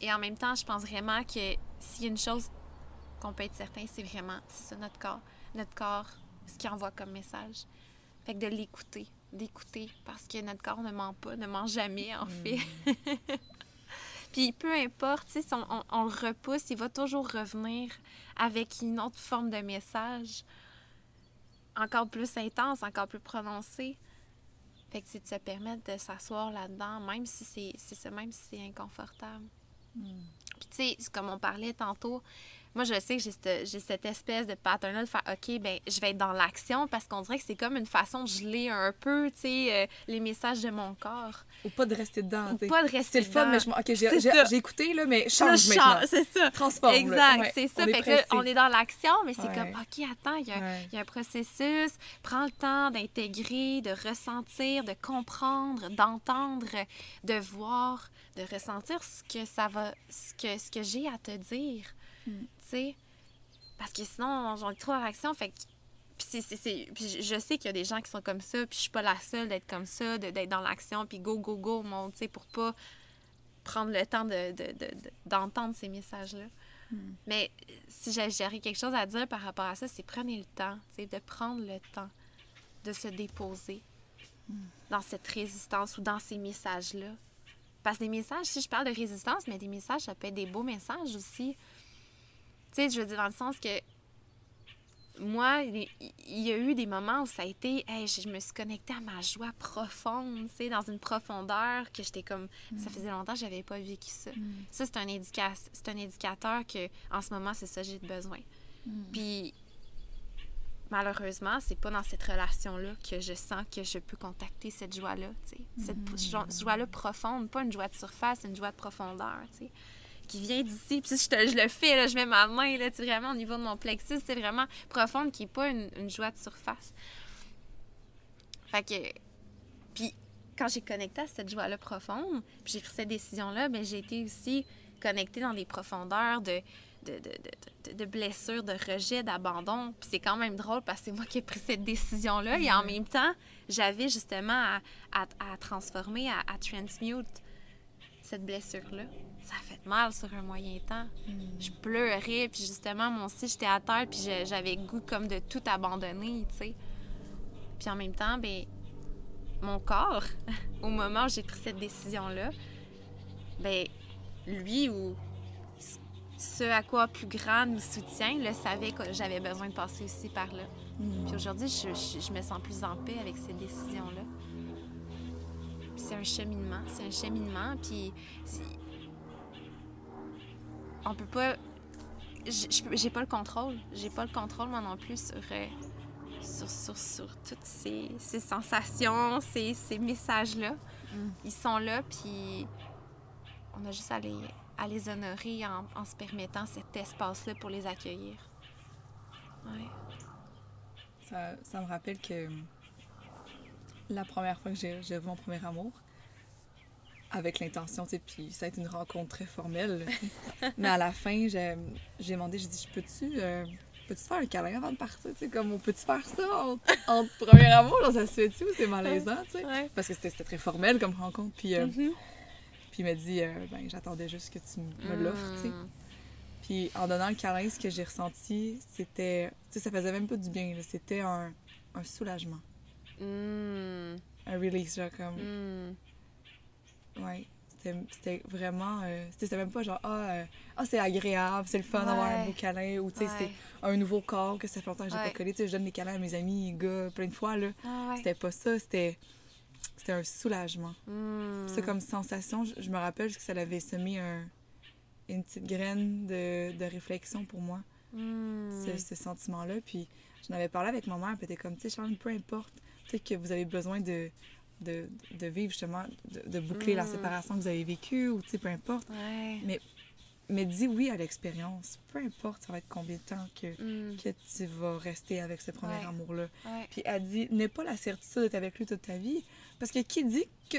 Et en même temps, je pense vraiment que s'il y a une chose qu'on peut être certain, c'est vraiment, c'est ça, notre corps. Notre corps, ce qu'il envoie comme message. Fait que de l'écouter, d'écouter, parce que notre corps ne ment pas, ne ment jamais, en fait. [laughs] Puis peu importe, si on, on- on le repousse, il va toujours revenir avec une autre forme de message, encore plus intense, encore plus prononcé. Fait que c'est de se permettre de s'asseoir là-dedans, même si c'est c'est ça, même si c'est inconfortable. Mm. Puis tu sais, comme on parlait tantôt, moi je sais que j'ai cette, espèce de pattern-là de faire OK, ben je vais être dans l'action parce qu'on dirait que c'est comme une façon de geler un peu, tu sais, euh, les messages de mon corps. Ou pas de rester dedans. Ou pas de rester C'est le fun, dedans. mais je ok, j'ai écouté, là, mais change je maintenant. C'est ça. Transforme. Exact, Ouais, c'est ça. on est fait que là, on est dans l'action, mais c'est Ouais. comme, OK, attends, il y, a, Ouais. il y a un processus. Prends le temps d'intégrer, de ressentir, de comprendre, d'entendre, de voir, de ressentir ce que ça va, ce que, ce que j'ai à te dire. Mm. Sais? Parce que sinon, on est trop dans l'action. Fait que- Puis c'est, c'est, c'est- Puis je sais qu'il y a des gens qui sont comme ça, puis je suis pas la seule d'être comme ça, d'être dans l'action, puis go, go, go, mon, tu sais, pour pas prendre le temps de, de- de- de- d'entendre ces messages-là. Mais euh, si j'ai- j'aurais quelque chose à dire par rapport à ça, c'est prenez le temps, tu sais, de prendre le temps de se déposer dans cette résistance ou dans ces messages-là. Parce que des messages, si je parle de résistance, mais des messages, ça peut être des beaux messages aussi. Tu sais, je veux dire, dans le sens que moi, il y a eu des moments où ça a été, hey, je me suis connectée à ma joie profonde, tu sais, dans une profondeur que j'étais comme, ça faisait longtemps que j'avais pas vécu ça. Ça, c'est un, indica- c'est un indicateur que, en ce moment, c'est ça que j'ai besoin. Puis, malheureusement, c'est pas dans cette relation-là que je sens que je peux contacter cette joie-là, tu sais. Cette joie-là profonde, pas une joie de surface, une joie de profondeur, tu sais, qui vient d'ici. Puis je, te- je le fais, là, je mets ma main, là, tu vraiment au niveau de mon plexus, c'est vraiment profonde, qui est pas une, une joie de surface. Fait que... Puis quand j'ai connecté à cette joie-là profonde, puis j'ai pris cette décision-là, ben j'ai été aussi connectée dans des profondeurs de, de, de, de, de- de blessures, de rejet, d'abandon. Puis c'est quand même drôle parce que c'est moi qui ai pris cette décision-là. Et en même temps, j'avais justement à, à, à transformer, à, à transmute cette blessure-là. Ça a fait mal sur un moyen temps. Je pleurais, puis justement, moi aussi, j'étais à terre, puis j'avais goût comme de tout abandonner, tu sais. Puis en même temps, ben mon corps, [laughs] au moment où j'ai pris cette décision-là, ben lui ou ce à quoi plus grand nous soutient, le savait que j'avais besoin de passer aussi par là. Puis aujourd'hui, je, je- je me sens plus en paix avec cette décision-là. Puis c'est un cheminement, c'est un cheminement, puis on peut pas... J'ai pas le contrôle. J'ai pas le contrôle, moi non plus, sur, euh, sur, sur, sur toutes ces, ces sensations, ces, ces messages-là. Ils sont là, puis on a juste à les, à les honorer en, en se permettant cet espace-là pour les accueillir. Ouais. Ça, ça me rappelle que la première fois que j'ai j'ai vu mon premier amour, avec l'intention, tu sais, puis ça a été une rencontre très formelle. [laughs] Mais à la fin, j'ai j'ai demandé, j'ai dit, je peux-tu euh, peux-tu faire un câlin avant de partir? Tu sais, comme, on peut-tu faire ça en, en premier amour? Là, ça se fait-tu ou c'est malaisant, tu sais? Ouais. Parce que c'était très formel comme rencontre. Puis, euh, Mhm. puis il m'a dit, euh, ben, j'attendais juste que tu me l'offres, tu sais. Mm. Puis en donnant le câlin, ce que j'ai ressenti, c'était. Tu sais, ça faisait même pas du bien, c'était un, un soulagement, Mm. un release, genre comme. Ouais. C'était vraiment. euh, c'était même pas genre, ah, euh, ah, c'est agréable, c'est le fun d'avoir un beau câlin, ou tu sais, Ouais. c'est un nouveau corps que ça fait longtemps que j'ai Ouais. pas collé. Tu sais, je donne des câlins à mes amis, gars, plein de fois, là. Ah. C'était pas ça, c'était. C'était un soulagement. Mm. Ça, comme sensation, je, je me rappelle que ça avait semé un, une petite graine de, de réflexion pour moi. Mm. ce, ce sentiment-là. Puis j'en avais parlé avec ma mère, puis elle était comme, tu sais, Charles, peu importe, peut-être que vous avez besoin de, de, de vivre justement, de, de boucler la Mm. séparation que vous avez vécue, ou peu importe. Ouais. Mais dis oui à l'expérience. Peu importe, ça va être combien de temps que, Mm. que tu vas rester avec ce premier Ouais. amour-là. Ouais. Puis elle dit, n'aie pas la certitude d'être avec lui toute ta vie, parce que qui dit que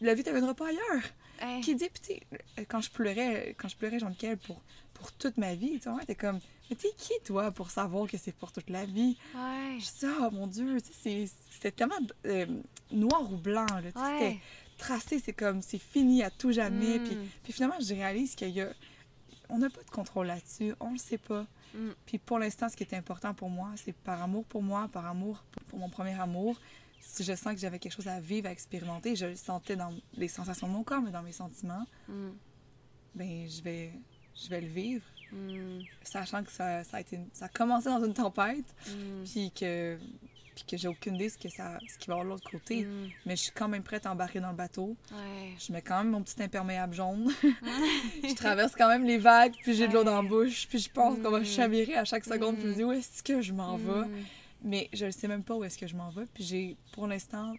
la vie ne t'amènera pas ailleurs? Hey. Qui dit, puis quand je pleurais, quand je pleurais Jean-Michel pour, pour toute ma vie, tu vois, t'es comme, mais t'es qui toi pour savoir que c'est pour toute la vie? Ouais. Je dis, ah mon Dieu, tu sais, c'est- c'était tellement euh, noir ou blanc, là, tu sais, Ouais. c'était tracé, c'est comme, c'est fini à tout jamais. Mm. Puis, puis finalement, je réalise qu'il y a, on n'a pas de contrôle là-dessus, on le sait pas. Mm. Puis pour l'instant, ce qui est important pour moi, c'est par amour pour moi, par amour pour, pour mon premier amour. Si je sens que j'avais quelque chose à vivre, à expérimenter, je le sentais dans les sensations de mon corps, mais dans mes sentiments, Mm. ben je vais, je vais le vivre, Mm. sachant que ça, ça a été, ça a commencé dans une tempête, Mm. puis que, puis que j'ai aucune idée ce que ça, ce qui va avoir de l'autre côté. Mais je suis quand même prête à embarquer dans le bateau. Ouais. Je mets quand même mon petit imperméable jaune. [laughs] je traverse quand même les vagues, puis j'ai de l'eau dans la bouche, puis je pense qu'on va chavirer à chaque seconde, puis je me dis où est-ce que je m'en vais? Mm. Mais je ne sais même pas où est-ce que je m'en vais, puis j'ai pour l'instant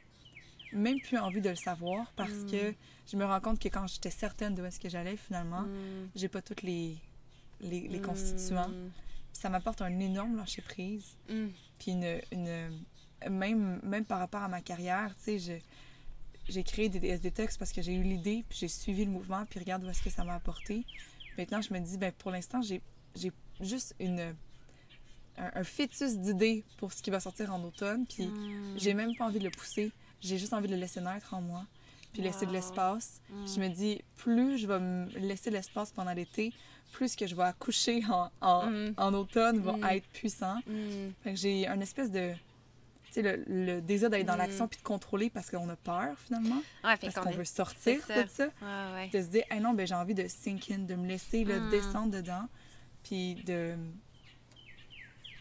même plus envie de le savoir parce Mm. que je me rends compte que quand j'étais certaine d'où est-ce que j'allais finalement, Mm. j'ai pas tous les, les, les constituants. Mm. Puis ça m'apporte un énorme lâcher prise. Mm. Puis une, une- même, même par rapport à ma carrière, tu sais, je- j'ai créé des DS Detox parce que j'ai eu l'idée, puis j'ai suivi le mouvement, puis regarde où est-ce que ça m'a apporté. Maintenant, je me dis, ben pour l'instant, j'ai juste une un, un fœtus d'idées pour ce qui va sortir en automne. Puis Mm. j'ai même pas envie de le pousser. J'ai juste envie de le laisser naître en moi. Puis laisser de l'espace. Mm. Je me dis, plus je vais me laisser de l'espace pendant l'été, plus que je vais accoucher en, en, Mm. en automne va Mm. être puissant. Fait que j'ai un espèce de. Tu sais, le, le désir d'aller dans l'action puis de contrôler parce qu'on a peur finalement. Ouais, Parce qu'on est- veut sortir c'est de ça. Ouais, ouais. De se dire, hey non, ben, j'ai envie de sink in, de me laisser là, descendre dedans. Puis de.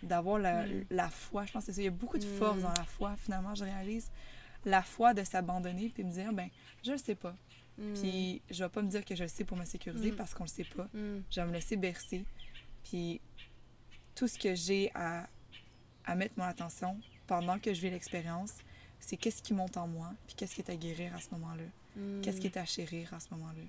D'avoir la, Mm. la foi. Je pense que c'est ça. Il y a beaucoup de Mm. force dans la foi, finalement, je réalise. La foi de s'abandonner puis me dire, ben, je le sais pas. Mm. Puis je vais pas me dire que je le sais pour me sécuriser parce qu'on le sait pas. Je vais me laisser bercer. Puis tout ce que j'ai à, à mettre mon attention pendant que je vis l'expérience, c'est qu'est-ce qui monte en moi, puis qu'est-ce qui est à guérir à ce moment-là, qu'est-ce qui est à chérir à ce moment-là.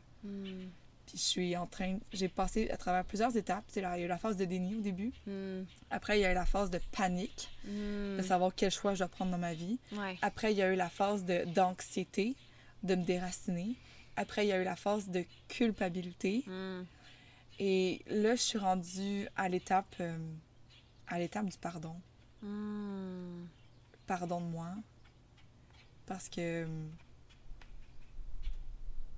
Puis je suis en train, j'ai passé à travers plusieurs étapes. Il y a eu la phase de déni au début. Mm. Après, il y a eu la phase de panique, Mm. de savoir quel choix je dois prendre dans ma vie. Ouais. Après, il y a eu la phase de- d'anxiété, de, me déraciner. Après, il y a eu la phase de culpabilité. Mm. Et là, je suis rendue à l'étape euh, à l'étape du pardon. Pardonne-moi. Parce que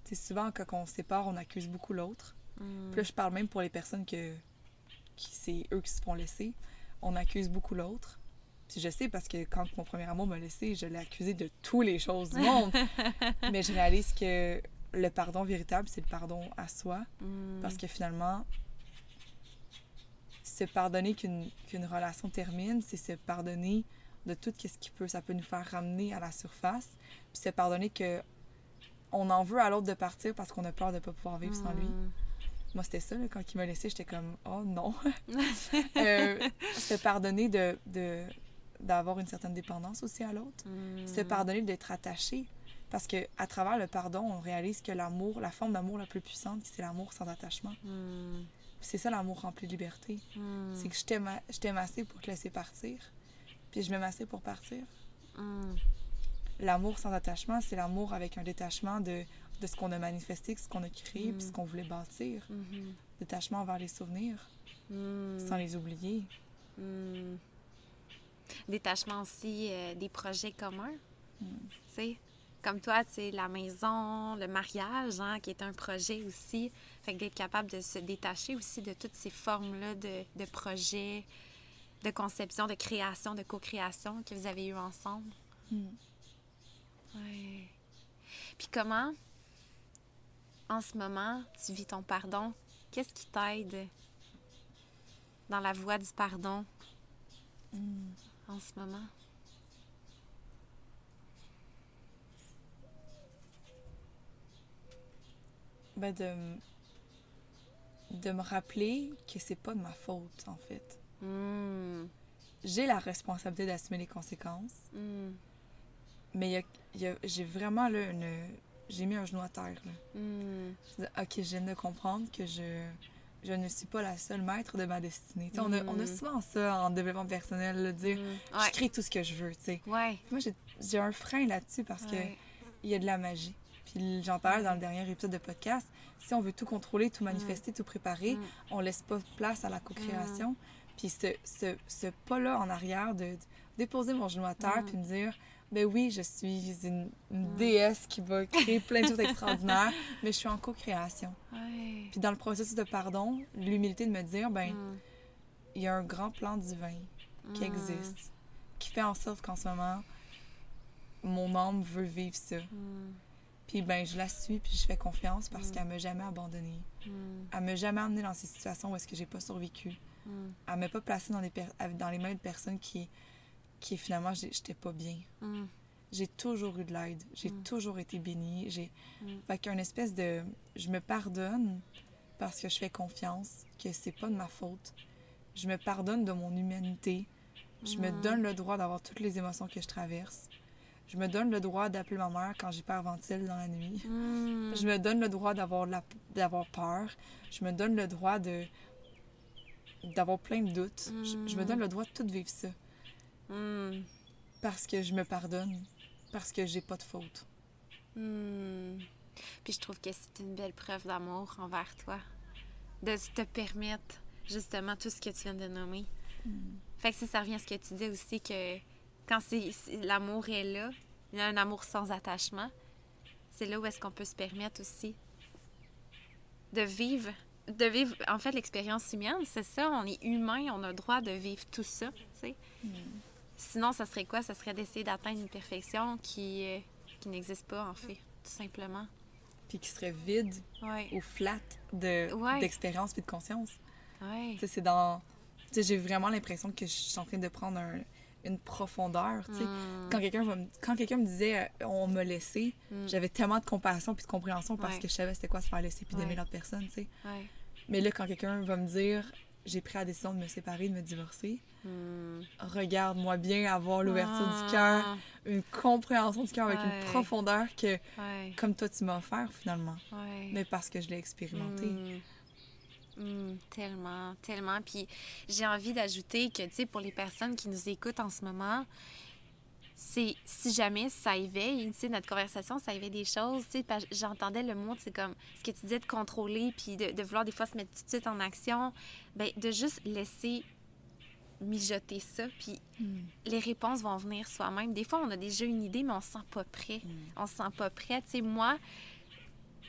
c'est souvent quand on se sépare, on accuse beaucoup l'autre. Mm. Puis là, je parle même pour les personnes que qui c'est eux qui se font laisser. On accuse beaucoup l'autre. Puis je sais parce que quand mon premier amour m'a laissé, je l'ai accusé de toutes les choses du monde. [laughs] Mais je réalise que le pardon véritable, c'est le pardon à soi. Mm. Parce que finalement, se pardonner qu'une qu'une relation termine, c'est se pardonner de tout ce qui peut, ça peut nous faire ramener à la surface. Puis se pardonner que on en veut à l'autre de partir parce qu'on a peur de ne pas pouvoir vivre sans lui. Mm. Moi, c'était ça, là, quand il m'a laissé, j'étais comme, oh non. [laughs] Euh, se pardonner de, d'avoir une certaine dépendance aussi à l'autre. Mm. Se pardonner d'être attaché. Parce que à travers le pardon, on réalise que l'amour, la forme d'amour la plus puissante, c'est l'amour sans attachement. Mm. C'est ça l'amour rempli de liberté. Mm. C'est que je t'aime, a- je t'aime assez pour te laisser partir, puis je m'aime assez pour partir. Mm. L'amour sans attachement, c'est l'amour avec un détachement de, de ce qu'on a manifesté, ce qu'on a créé, Mm. puis ce qu'on voulait bâtir. Mhm. Détachement envers les souvenirs, Mm. sans les oublier. Mm. Détachement aussi euh, des projets communs. Mm. Tu sais, comme toi, tu sais, la maison, le mariage, hein, qui est un projet aussi. Fait que d'être capable de se détacher aussi de toutes ces formes-là de, de projets, de conception, de création, de co-création que vous avez eu ensemble. Ouais. Puis comment, en ce moment, tu vis ton pardon? Qu'est-ce qui t'aide dans la voie du pardon Mm. en ce moment? Ben de, de me rappeler que c'est pas de ma faute, en fait. Mm. J'ai la responsabilité d'assumer les conséquences, Mm. Mais il y a- il y a- j'ai vraiment là une. J'ai mis un genou à terre. Là. Mm. Je dis, ok, je viens de comprendre que je, je ne suis pas la seule maître de ma destinée. On, a, on a Mm. souvent ça en développement personnel, là, de dire Mm. je crée tout ce que je veux. tu sais. Ouais. Moi, j'ai j'ai un frein là-dessus parce que Ouais. il y a de la magie. Puis j'en parlais dans le dernier épisode de podcast. Si on veut tout contrôler, tout manifester, tout préparer, on laisse pas place à la co-création. Puis ce, ce, ce pas-là en arrière de, de déposer mon genou à terre puis me dire ben oui, je suis une, une déesse qui va créer plein de choses extraordinaires, [laughs] mais je suis en co-création. Ouais. Puis dans le processus de pardon, l'humilité de me dire ben Mm. il y a un grand plan divin qui Mm. existe, qui fait en sorte qu'en ce moment, mon âme veut vivre ça. Mm. Puis ben je la suis, puis je fais confiance parce qu'elle m'a jamais abandonnée. Elle m'a jamais amenée dans ces situations où est-ce que j'ai pas survécu. Elle m'a pas placée dans, des per- dans les mains de personnes qui, qui finalement, j'ai- j'étais pas bien. Mm. J'ai toujours eu de l'aide. J'ai Mm. toujours été bénie. J'ai... Mm. Fait qu'il y a une espèce de... Je me pardonne parce que je fais confiance que c'est pas de ma faute. Je me pardonne de mon humanité. Je me donne le droit d'avoir toutes les émotions que je traverse. Je me donne le droit d'appeler ma mère quand j'hyperventile dans la nuit. Mm. Je me donne le droit d'avoir la- d'avoir peur. Je me donne le droit de d'avoir plein de doutes. Je, je me donne le droit de tout vivre ça Mm. parce que je me pardonne, parce que j'ai pas de faute. Hmm. Puis je trouve que c'est une belle preuve d'amour envers toi. De te permettre justement tout ce que tu viens de nommer. Fait que si ça revient à ce que tu disais aussi, que quand l'amour est là, il y a un amour sans attachement, c'est là où est-ce qu'on peut se permettre aussi de vivre, de vivre, en fait, l'expérience humaine, c'est ça, on est humain, on a le droit de vivre tout ça, tu sais. Sinon, ça serait quoi? Ça serait d'essayer d'atteindre une perfection qui, euh, qui n'existe pas, en fait, tout simplement. Puis qui serait vide Ouais. ou flat de, Ouais. d'expérience puis de conscience. Ouais. Tu sais, c'est dans... Tu sais, j'ai vraiment l'impression que je suis en train de prendre un- une profondeur, tu sais. Mm. Quand quelqu'un quand quelqu'un me disait euh, on m'a laissé, Mm. j'avais tellement de compassion puis de compréhension parce que je savais c'était quoi se faire laisser puis d'aimer l'autre personne, tu sais. Mais là, quand quelqu'un va me dire j'ai pris la décision de me séparer, de me divorcer, Mm. regarde-moi bien avoir l'ouverture Ah. du cœur, une compréhension du cœur avec une profondeur que, Ouais. comme toi, tu m'as offert finalement. Ouais. Mais parce que je l'ai expérimenté. Mm. Mm, tellement, tellement. Puis j'ai envie d'ajouter que, tu sais, pour les personnes qui nous écoutent en ce moment, c'est si jamais ça éveille, tu sais, notre conversation, ça éveille des choses, tu sais, j'entendais le mot, c'est comme ce que tu disais de contrôler, puis de, de vouloir des fois se mettre tout de suite en action, ben de juste laisser mijoter ça, puis Mm. les réponses vont venir soi-même. Des fois, on a déjà une idée, mais on se sent pas prêt. On se sent pas prêt. Tu sais, moi,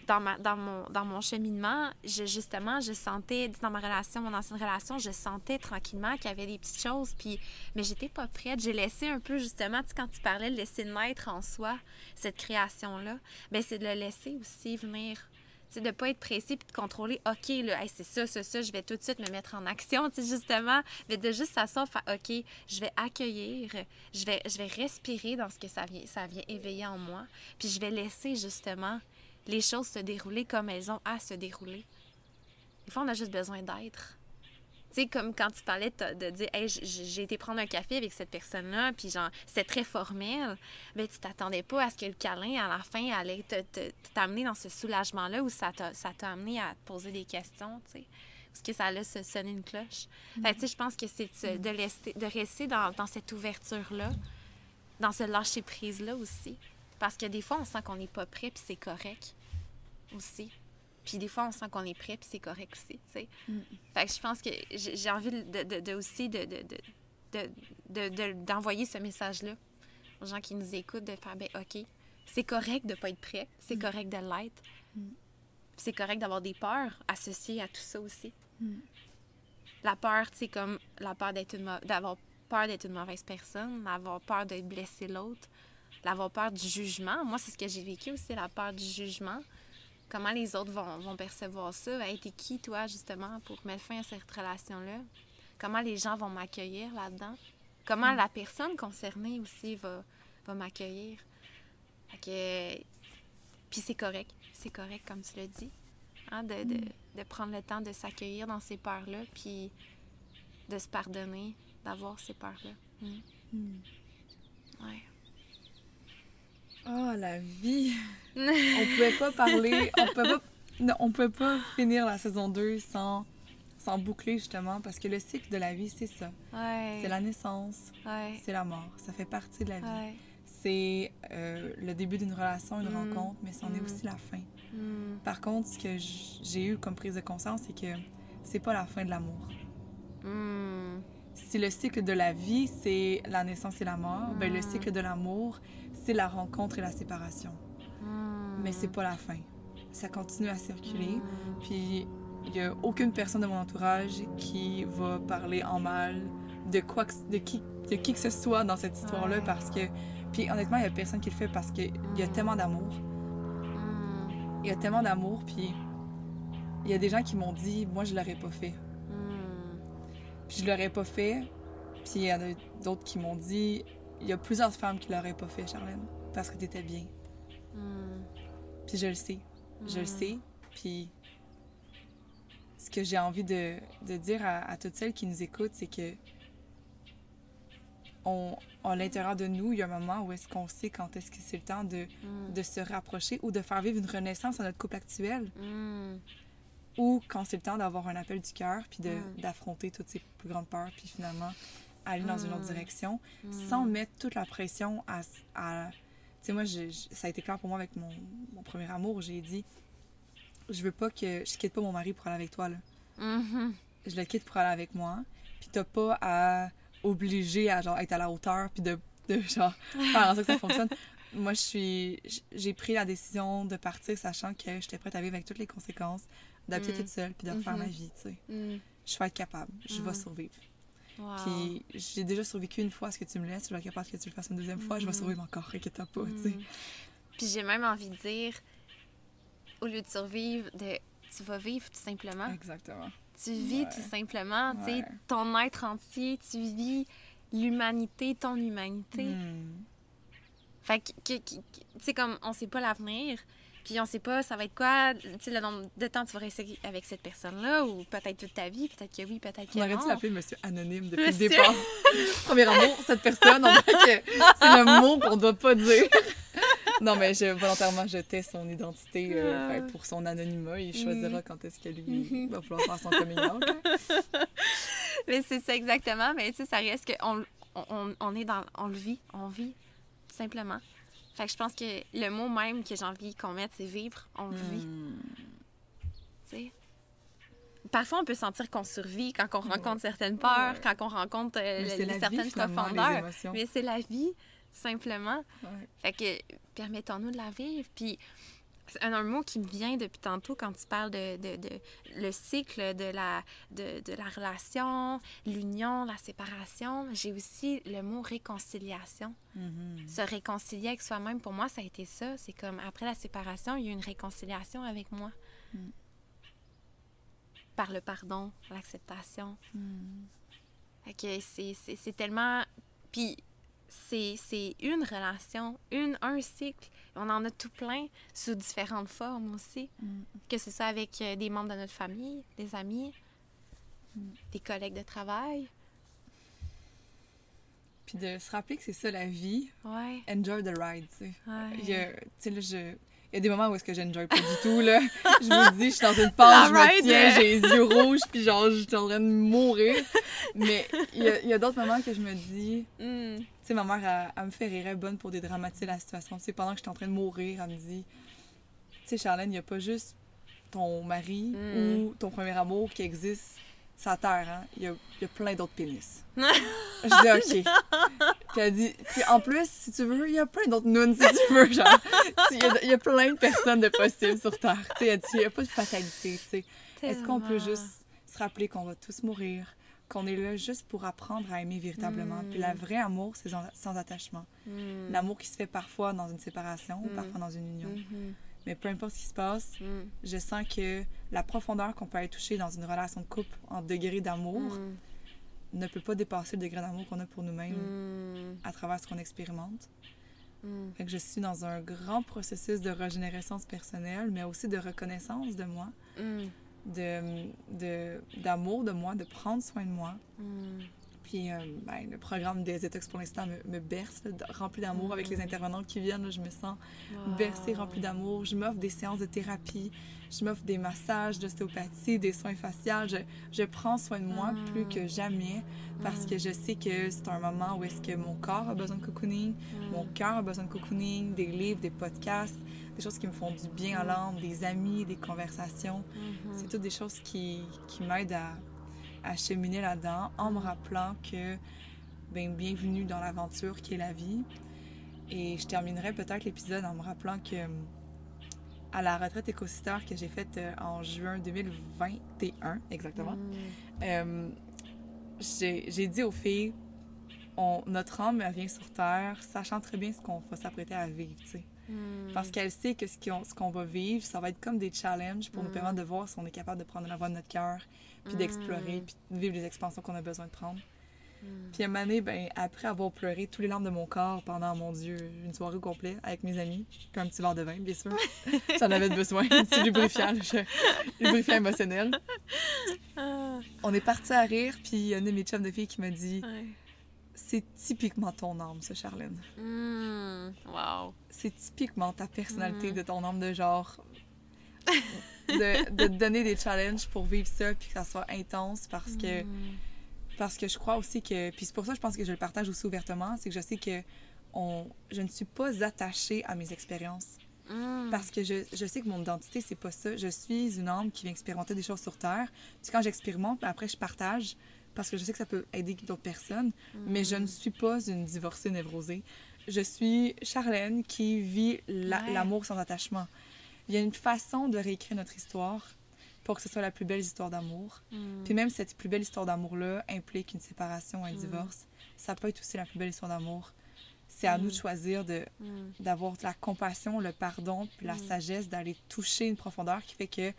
dans, mon, dans mon cheminement, justement, je sentais, dans ma relation, mon ancienne relation, je sentais tranquillement qu'il y avait des petites choses, puis, mais j'étais pas prête. J'ai laissé un peu, justement, tu quand tu parlais de laisser naître en soi cette création-là, ben c'est de le laisser aussi venir. Tu de pas être pressé puis de contrôler, OK, c'est ça, ça, ça, je vais tout de suite me mettre en action, tu justement. Mais de juste s'asseoir, faire, OK, je vais accueillir, je vais, je vais respirer dans ce que ça vient, ça vient éveiller en moi, puis je vais laisser, justement, les choses se dérouler comme elles ont à se dérouler. Des fois, on a juste besoin d'être. Tu sais, comme quand tu parlais de, dire, hey, j'ai été prendre un café avec cette personne-là, puis genre, c'était très formel. Mais tu t'attendais pas à ce que le câlin, à la fin, allait t'amener dans ce soulagement-là, où ça t'a amené à te poser des questions, tu sais. Parce que ça allait se sonner une cloche. Fait que, tu sais, je pense que c'est de, de rester, de rester dans, dans cette ouverture-là, dans ce lâcher-prise-là aussi. Parce que des fois, on sent qu'on n'est pas prêt, puis c'est correct aussi. Puis des fois, on sent qu'on est prêt, puis c'est correct aussi, tu sais. Fait que je pense que j'ai envie de, de- de aussi de, de, de, de- de- de- d'envoyer ce message-là aux gens qui nous écoutent, de faire, ben OK, c'est correct de pas être prêt, c'est correct de l'être. Puis C'est correct d'avoir des peurs associées à tout ça aussi. La peur, tu sais, comme la peur d'être d'avoir peur d'être une mauvaise personne, d'avoir peur de blesser l'autre, d'avoir peur du jugement. Moi, c'est ce que j'ai vécu aussi, la peur du jugement. Comment les autres vont, vont percevoir ça? Hey, t'es qui, toi, justement, pour mettre fin à cette relation-là? Comment les gens vont m'accueillir là-dedans? Comment la personne concernée aussi va, va m'accueillir? Que... Puis c'est correct. C'est correct, comme tu l'as dit. Hein, de, de, de prendre le temps de s'accueillir dans ces peurs-là, puis de se pardonner d'avoir ces peurs-là. Mm. Ouais. Oh, la vie! [laughs] on pouvait pas parler, on pouvait pas, non, on pouvait pas finir la saison 2 sans, sans boucler justement, parce que le cycle de la vie, c'est ça. Ouais. C'est la naissance, Ouais. c'est la mort, ça fait partie de la vie. Ouais. C'est euh, le début d'une relation, une Mm. rencontre, mais c'en est Mm. aussi la fin. Mm. Par contre, ce que j'ai eu comme prise de conscience, c'est que c'est pas la fin de l'amour. Si le cycle de la vie, c'est la naissance et la mort, ben le cycle de l'amour, c'est la rencontre et la séparation. Mm. Mais c'est pas la fin. Ça continue à circuler. Mm. Puis il y a aucune personne de mon entourage qui va parler en mal de quoi que- de qui de qui que ce soit dans cette histoire-là Ouais. parce que puis honnêtement il y a personne qui le fait parce que il y a Mm. tellement d'amour il y a tellement d'amour puis il y a des gens qui m'ont dit moi je l'aurais pas fait puis je l'aurais pas fait puis il y en a d'autres qui m'ont dit il y a plusieurs femmes qui l'auraient pas fait Charlène parce que t'étais bien Mm. puis je le sais je le Mm. sais puis ce que j'ai envie de, de dire à, à toutes celles qui nous écoutent, c'est que on, à l'intérieur de nous, il y a un moment où est-ce qu'on sait quand est-ce que c'est le temps de, Mm. de se rapprocher ou de faire vivre une renaissance à notre couple actuel, ou quand c'est le temps d'avoir un appel du cœur, puis d'affronter toutes ses plus grandes peurs, puis finalement aller dans une autre Mm. direction, Mm. sans mettre toute la pression à... à- tu sais, moi, je- je- ça a été clair pour moi avec mon, mon premier amour, j'ai dit, je veux pas que... Je quitte pas mon mari pour aller avec toi, là. Mhm. je le quitte pour aller avec moi. puis t'as pas à obliger à genre être à la hauteur puis de, de genre faire en sorte que ça fonctionne. [laughs] Moi, je suis j'ai pris la décision de partir sachant que j'étais prête à vivre avec toutes les conséquences, d'habiter Mm. toute seule puis de refaire Mhm. ma vie, tu sais. Mm. Je vais être capable, je vais Mm. survivre. Wow. Puis j'ai déjà survécu une fois à ce que tu me laisses, je vais être capable que tu le fasses une deuxième fois, je vais Mhm. survivre encore, [laughs] inquiète-toi pas, tu sais. Mm. Puis j'ai même envie de dire, au lieu de survivre, de, tu vas vivre tout simplement. Exactement. Tu vis Ouais. tout simplement, tu sais, Ouais. ton être entier, tu vis l'humanité, ton humanité. Mm. Fait que- tu sais, comme on sait pas l'avenir, puis on sait pas ça va être quoi, tu sais, le nombre de temps tu vas rester avec cette personne-là, ou peut-être toute ta vie, peut-être que oui, peut-être que On aurait non. dû l'appeler Monsieur Anonyme depuis Monsieur. le départ. [laughs] Premier amour, cette personne, on dirait que c'est le mot qu'on doit pas dire. [laughs] Non, mais je, volontairement, je tais son identité euh, Ah. ben, pour son anonymat. Il choisira quand est-ce que lui Mhm. va vouloir faire son coming out. hein. [laughs] Mais c'est ça exactement, mais tu sais, ça reste que on, on, on est dans, on le vit, on vit, simplement. Fait que je pense que le mot même que j'ai envie qu'on mette, c'est vivre, on vit, Mm. tu sais. Parfois, on peut sentir qu'on survit quand on rencontre certaines peurs, Ouais. quand on rencontre euh, Mais le- c'est la certaines vie, les profondeurs. Mais c'est la vie, simplement. Ouais. Fait que permettons-nous de la vivre. Puis un, un mot qui me vient depuis tantôt quand tu parles de, de, de- le cycle de la, de, de la relation, l'union, la séparation. J'ai aussi le mot réconciliation. Mhm. Se réconcilier avec soi-même, pour moi, ça a été ça. C'est comme après la séparation, il y a eu une réconciliation avec moi. Mm. Par le pardon, l'acceptation. Mm. C'est tellement. Puis c'est c'est une relation, une, un cycle. On en a tout plein sous différentes formes aussi. Mm. Que ce soit avec euh, des membres de notre famille, des amis, Mm. des collègues de travail. Puis de se rappeler que c'est ça la vie. Ouais. Enjoy the ride, tu sais. ouais. Il y a, tu sais, là, je... Il y a des moments où est-ce que j'enjoy pas du tout, là. Je vous dis, je suis dans une page, je me tiens, euh. j'ai les yeux rouges, puis genre, je suis en train de mourir. Mais il y a, d'autres moments que je me dis... Mm. Tu sais, ma mère, elle, elle me fait rire, elle est bonne pour dédramatiser la situation. Tu sais, pendant que j'étais en train de mourir, elle me dit... Tu sais, Charlène, il n'y a pas juste ton mari Mm. ou ton premier amour qui existe la Terre, hein. Il y a, il y a plein d'autres pénis. [laughs] je dis, OK. Puis elle dit... Puis en plus, si tu veux, il y a plein d'autres nounes, si tu veux, genre... Il y, a, il y a plein de personnes de possibles sur Terre. Tu sais, elle dit, il n'y a pas de fatalité, tu sais. Est-ce qu'on peut juste se rappeler qu'on va tous mourir, qu'on est là juste pour apprendre à aimer véritablement? Puis le Mm. vrai amour, c'est sans, sans attachement. Mm. L'amour qui se fait parfois dans une séparation ou Mm. parfois dans une union. Mais peu importe ce qui se passe, Mm. je sens que la profondeur qu'on peut aller toucher dans une relation de couple en degré d'amour Mm. ne peut pas dépasser le degré d'amour qu'on a pour nous-mêmes Mm. à travers ce qu'on expérimente. Fait que je suis dans un grand processus de régénérescence personnelle, mais aussi de reconnaissance de moi, de- d'amour de moi, de prendre soin de moi. Mm. Puis euh, ben, le programme des Détox pour l'instant me, me berce, là, rempli d'amour avec les intervenants qui viennent. là, je me sens Wow. bercée, remplie d'amour. Je m'offre des séances de thérapie, je m'offre des massages, d'ostéopathie, des soins faciaux. Je, je prends soin de moi Mm. plus que jamais parce que je sais que c'est un moment où est-ce que mon corps a besoin de cocooning, Mm. mon cœur a besoin de cocooning, des livres, des podcasts, des choses qui me font du bien à l'âme, des amis, des conversations. Mhm. C'est toutes des choses qui, qui m'aident à, à cheminer là-dedans en me rappelant que ben, bienvenue dans l'aventure qui est la vie. Et je terminerai peut-être l'épisode en me rappelant que à la retraite écosystère que j'ai faite euh, en juin 2021, exactement, Mm. euh, j'ai dit aux filles, on, notre âme vient sur Terre, sachant très bien ce qu'on va s'apprêter à vivre, tu sais. Mm. Parce qu'elle sait que ce qu'on qu'on va vivre, ça va être comme des challenges pour nous Mm. permettre de voir si on est capable de prendre la voie de notre cœur, puis d'explorer, puis de vivre les expansions qu'on a besoin de prendre. Mm. Puis à un moment donné, ben, après avoir pleuré tous les larmes de mon corps pendant, mon Dieu, une soirée au complet avec mes amis, puis un petit verre de vin, bien sûr. [laughs] J'en avais besoin, un petit lubrifiant, je- lubrifiant émotionnel. Ah, On est parti à rire, puis il y a une de mes chums de filles qui m'a dit ouais. C'est typiquement ton âme, ça, Charlène. Mm. Wow. C'est typiquement ta personnalité de ton âme de genre. De, de te donner des challenges pour vivre ça, puis que ça soit intense, parce que. Mm. Parce que je crois aussi que. Puis c'est pour ça que je pense que je le partage aussi ouvertement, c'est que je sais que on, je ne suis pas attachée à mes expériences. Mm. Parce que je, je sais que mon identité, c'est pas ça. Je suis une âme qui vient expérimenter des choses sur Terre. Puis quand j'expérimente, puis après je partage, parce que je sais que ça peut aider d'autres personnes, mais je ne suis pas une divorcée névrosée. Je suis Charlène qui vit la- Ouais. l'amour sans attachement. Il y a une façon de réécrire notre histoire pour que ce soit la plus belle histoire d'amour. Mm. Puis même cette plus belle histoire d'amour-là implique une séparation, un Mm. divorce, ça peut être aussi la plus belle histoire d'amour. C'est à Mm. nous de choisir de d'avoir la compassion, le pardon, puis la sagesse d'aller toucher une profondeur qui fait que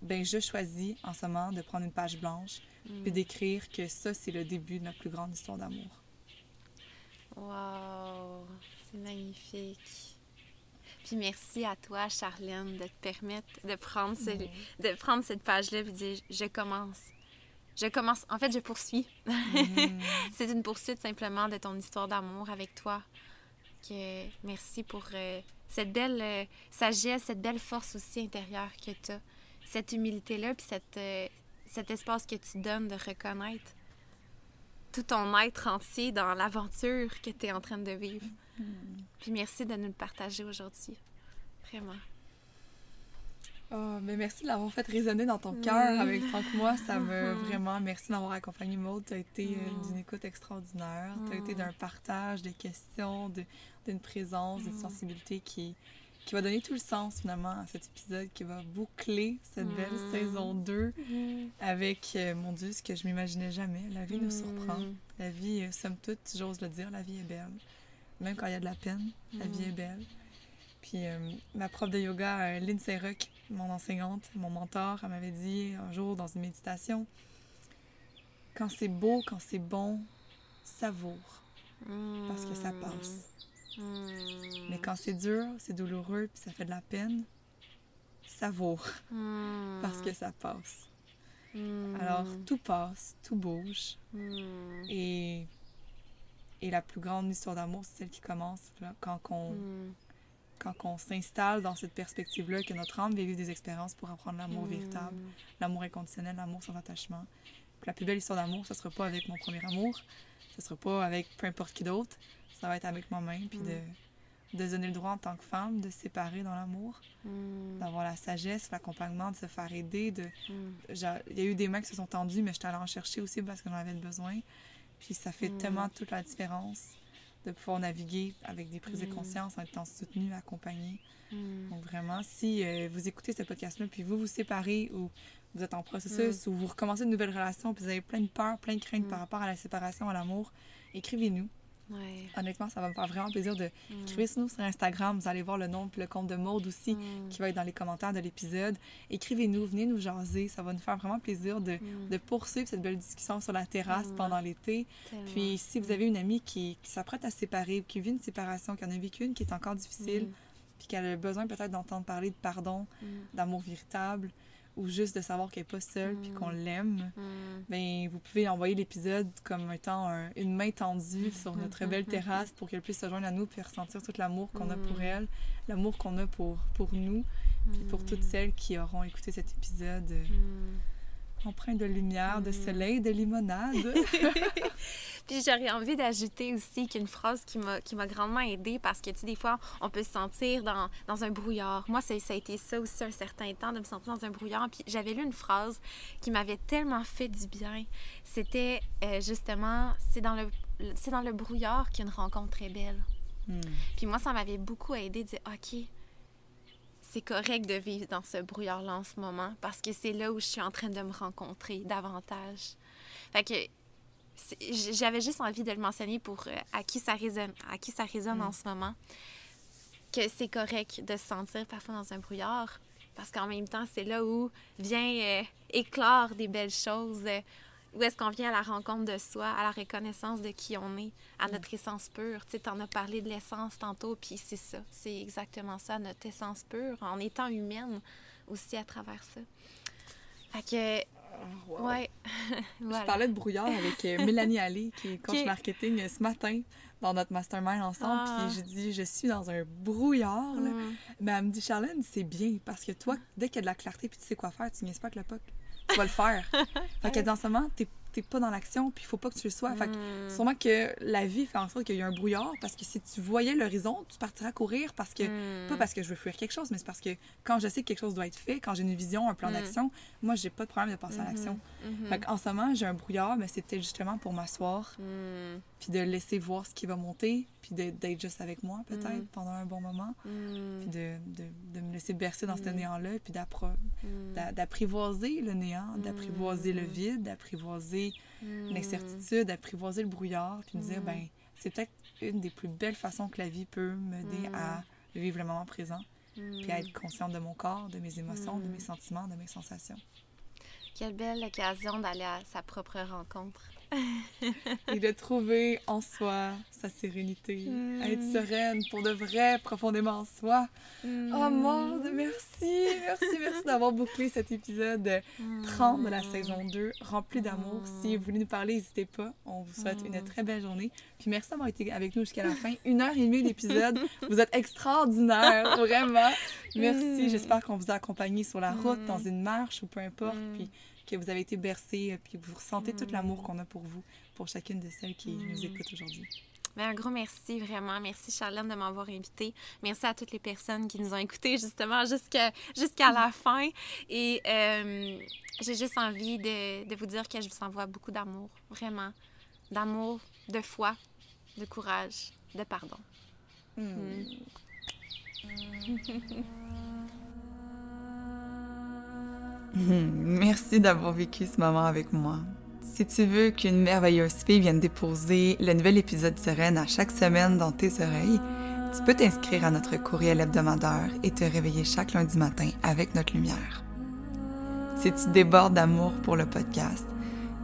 ben je choisis en ce moment de prendre une page blanche puis d'écrire que ça c'est le début de notre plus grande histoire d'amour. Wow, c'est magnifique. Puis merci à toi, Charlène, de te permettre de prendre, ce- de prendre cette page-là et de dire je commence. Je commence. En fait, je poursuis. [laughs] C'est une poursuite simplement de ton histoire d'amour avec toi. Que merci pour euh, cette belle euh, sagesse, cette belle force aussi intérieure que tu as. Cette humilité-là, puis cette, euh, cet espace que tu donnes de reconnaître tout ton être entier dans l'aventure que tu es en train de vivre. Puis merci de nous le partager aujourd'hui. Vraiment. Oh, mais merci de l'avoir fait résonner dans ton cœur Mm. avec tant que moi. Ça [laughs] me Mhm. vraiment merci d'avoir accompagné Maud. Tu as été euh, Mm. d'une écoute extraordinaire. Tu as été Mm. d'un partage, de questions, de- d'une présence, d'une Mm. sensibilité qui, qui va donner tout le sens finalement à cet épisode, qui va boucler cette belle Mm. saison 2 avec, euh, mon Dieu, ce que je m'imaginais jamais. La vie nous surprend. Mm. La vie, euh, somme toute, j'ose le dire, la vie est belle. Même quand il y a de la peine, la vie Mm. est belle. Puis euh, ma prof de yoga, euh, Lynn Seyrock, mon enseignante, mon mentor, elle m'avait dit un jour dans une méditation, quand c'est beau, quand c'est bon, savoure, parce que ça passe. Mm. Mais quand c'est dur, c'est douloureux, puis ça fait de la peine, savoure, Mm. parce que ça passe. Mm. Alors, tout passe, tout bouge, Mm. et, et la plus grande histoire d'amour, c'est celle qui commence là, quand on, Mm. quand on s'installe dans cette perspective-là, que notre âme vit des expériences pour apprendre l'amour Mm. véritable, l'amour inconditionnel, l'amour sans attachement. Puis la plus belle histoire d'amour, ce sera pas avec mon premier amour, ce sera pas avec peu importe qui d'autre, ça va être avec moi-même, puis de, de se donner le droit en tant que femme de se séparer dans l'amour, d'avoir la sagesse, l'accompagnement, de se faire aider. De... Il y a eu des mains qui se sont tendues, mais je suis allée en chercher aussi parce que j'en avais besoin. Puis ça fait Mm. tellement toute la différence de pouvoir naviguer avec des prises de Mm. conscience en étant soutenu, accompagné. Mm. Donc vraiment, si euh, vous écoutez ce podcast-là, puis vous vous séparez ou vous êtes en processus ou vous recommencez une nouvelle relation, puis vous avez plein de peurs, plein de craintes par rapport à la séparation, à l'amour, écrivez-nous. Ouais. Honnêtement, ça va me faire vraiment plaisir de Mm. écrivez-nous sur Instagram. Vous allez voir le nom puis le compte de Maude aussi Mm. qui va être dans les commentaires de l'épisode. Écrivez-nous, venez nous jaser. Ça va nous faire vraiment plaisir de, Mm. de poursuivre cette belle discussion sur la terrasse Mm. pendant l'été. Puis si vous avez une amie qui, qui s'apprête à se séparer, qui vit une séparation, qui en a vécu une qui est encore difficile, puis qu'elle a besoin peut-être d'entendre parler de pardon, d'amour véritable, ou juste de savoir qu'elle n'est pas seule, puis Mm. qu'on l'aime, Mm. ben vous pouvez envoyer l'épisode comme étant un- une main tendue sur notre belle terrasse pour qu'elle puisse se joindre à nous puis ressentir tout l'amour qu'on a pour Mm. elle, l'amour qu'on a pour, pour nous, puis pour toutes celles qui auront écouté cet épisode euh, Mm. Empreint de lumière, de Mm. soleil, de limonade. [laughs] [laughs] Puis j'aurais envie d'ajouter aussi qu'une phrase qui m'a qui m'a grandement aidée parce que tu sais des fois on peut se sentir dans, dans un brouillard. Moi ça, ça a été ça aussi un certain temps de me sentir dans un brouillard. Puis j'avais lu une phrase qui m'avait tellement fait du bien. C'était euh, justement c'est dans le dans le brouillard qu'une rencontre est belle. Hmm. Puis moi, ça m'avait beaucoup aidé de dire, OK, c'est correct de vivre dans ce brouillard-là en ce moment parce que c'est là où je suis en train de me rencontrer davantage. Fait que j'avais juste envie de le mentionner pour euh, à qui ça résonne, à qui ça résonne Mm. en ce moment, que c'est correct de se sentir parfois dans un brouillard parce qu'en même temps, c'est là où vient euh, éclore des belles choses. Où est-ce qu'on vient à la rencontre de soi, à la reconnaissance de qui on est, à notre essence pure. Tu sais, t'en as parlé de l'essence tantôt, puis c'est ça. C'est exactement ça, notre essence pure, en étant humaine aussi à travers ça. Fait que, Wow. ouais. [laughs] Je parlais de brouillard avec euh, Mélanie Allé, qui est coach marketing, euh, ce matin dans notre mastermind ensemble. Ah. Puis j'ai dit, je suis dans un brouillard. là. Mm. Mais elle me dit, Charlène, c'est bien parce que toi, dès qu'il y a de la clarté puis tu sais quoi faire, tu niaises pas avec le puck. Tu vas le faire. [laughs] fait que dans ce moment, t'es t'es pas dans l'action, puis il faut pas que tu le sois. Fait que Mm. sûrement que la vie fait en sorte qu'il y a un brouillard, parce que si tu voyais l'horizon, tu partiras courir parce que Mm. pas parce que je veux fuir quelque chose, mais c'est parce que quand je sais que quelque chose doit être fait, quand j'ai une vision, un plan Mm. d'action, moi, j'ai pas de problème de passer à l'action. Mhm. Fait en ce moment, j'ai un brouillard, mais peut-être justement pour m'asseoir. Puis de laisser voir ce qui va monter, puis d'être juste avec moi, peut-être, Mm. pendant un bon moment, Mm. puis de, de, de me laisser bercer dans ce Mm. néant-là, puis Mm. d'a- d'apprivoiser le néant, d'apprivoiser le vide, d'apprivoiser l'incertitude, d'apprivoiser le brouillard, puis me dire, ben c'est peut-être une des plus belles façons que la vie peut m'aider à vivre le moment présent, puis à être consciente de mon corps, de mes émotions, de mes sentiments, de mes sensations. Quelle belle occasion d'aller à sa propre rencontre. Et de trouver en soi sa sérénité, Mm. être sereine pour de vrai, profondément en soi. Oh mon Dieu, merci, merci, merci d'avoir bouclé cet épisode 30 de la saison 2, rempli d'amour. Si vous voulez nous parler, n'hésitez pas. On vous souhaite une très belle journée. Puis merci d'avoir été avec nous jusqu'à la fin. Une heure et demie d'épisode. Vous êtes extraordinaire, [laughs] vraiment. Merci. Mm. J'espère qu'on vous a accompagné sur la route, Mm. dans une marche ou peu importe. Mm. Puis que vous avez été bercés, puis vous ressentez tout Mm. l'amour qu'on a pour vous, pour chacune de celles qui nous Mm. écoutent aujourd'hui. Mais un gros merci, vraiment. Merci, Charlène, de m'avoir invitée. Merci à toutes les personnes qui nous ont écoutés, justement, jusqu'à la fin. Et euh, j'ai juste envie de, de vous dire que je vous envoie beaucoup d'amour, vraiment. D'amour, de foi, de courage, de pardon. Mm. [laughs] [laughs] Merci d'avoir vécu ce moment avec moi. Si tu veux qu'une merveilleuse fille vienne déposer le nouvel épisode Sereine à chaque semaine dans tes oreilles, tu peux t'inscrire à notre courriel hebdomadaire et te réveiller chaque lundi matin avec notre lumière. Si tu débordes d'amour pour le podcast,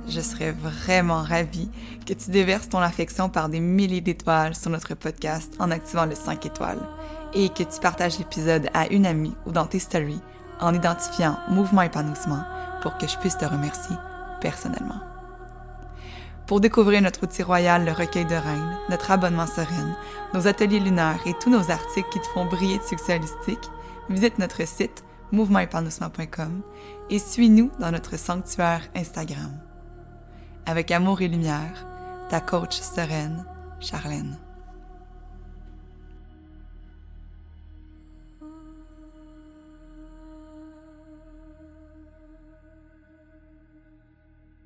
je serais vraiment ravie que tu déverses ton affection par des milliers d'étoiles sur notre podcast en activant le 5 étoiles et que tu partages l'épisode à une amie ou dans tes stories en identifiant Mouvement Épanouissement pour que je puisse te remercier personnellement. Pour découvrir notre outil royal, le recueil de reines, notre abonnement sereine, nos ateliers lunaires et tous nos articles qui te font briller de succès holistique, visite notre site mouvementépanouissement.com et suis-nous dans notre sanctuaire Instagram. Avec amour et lumière, ta coach sereine, Charlène.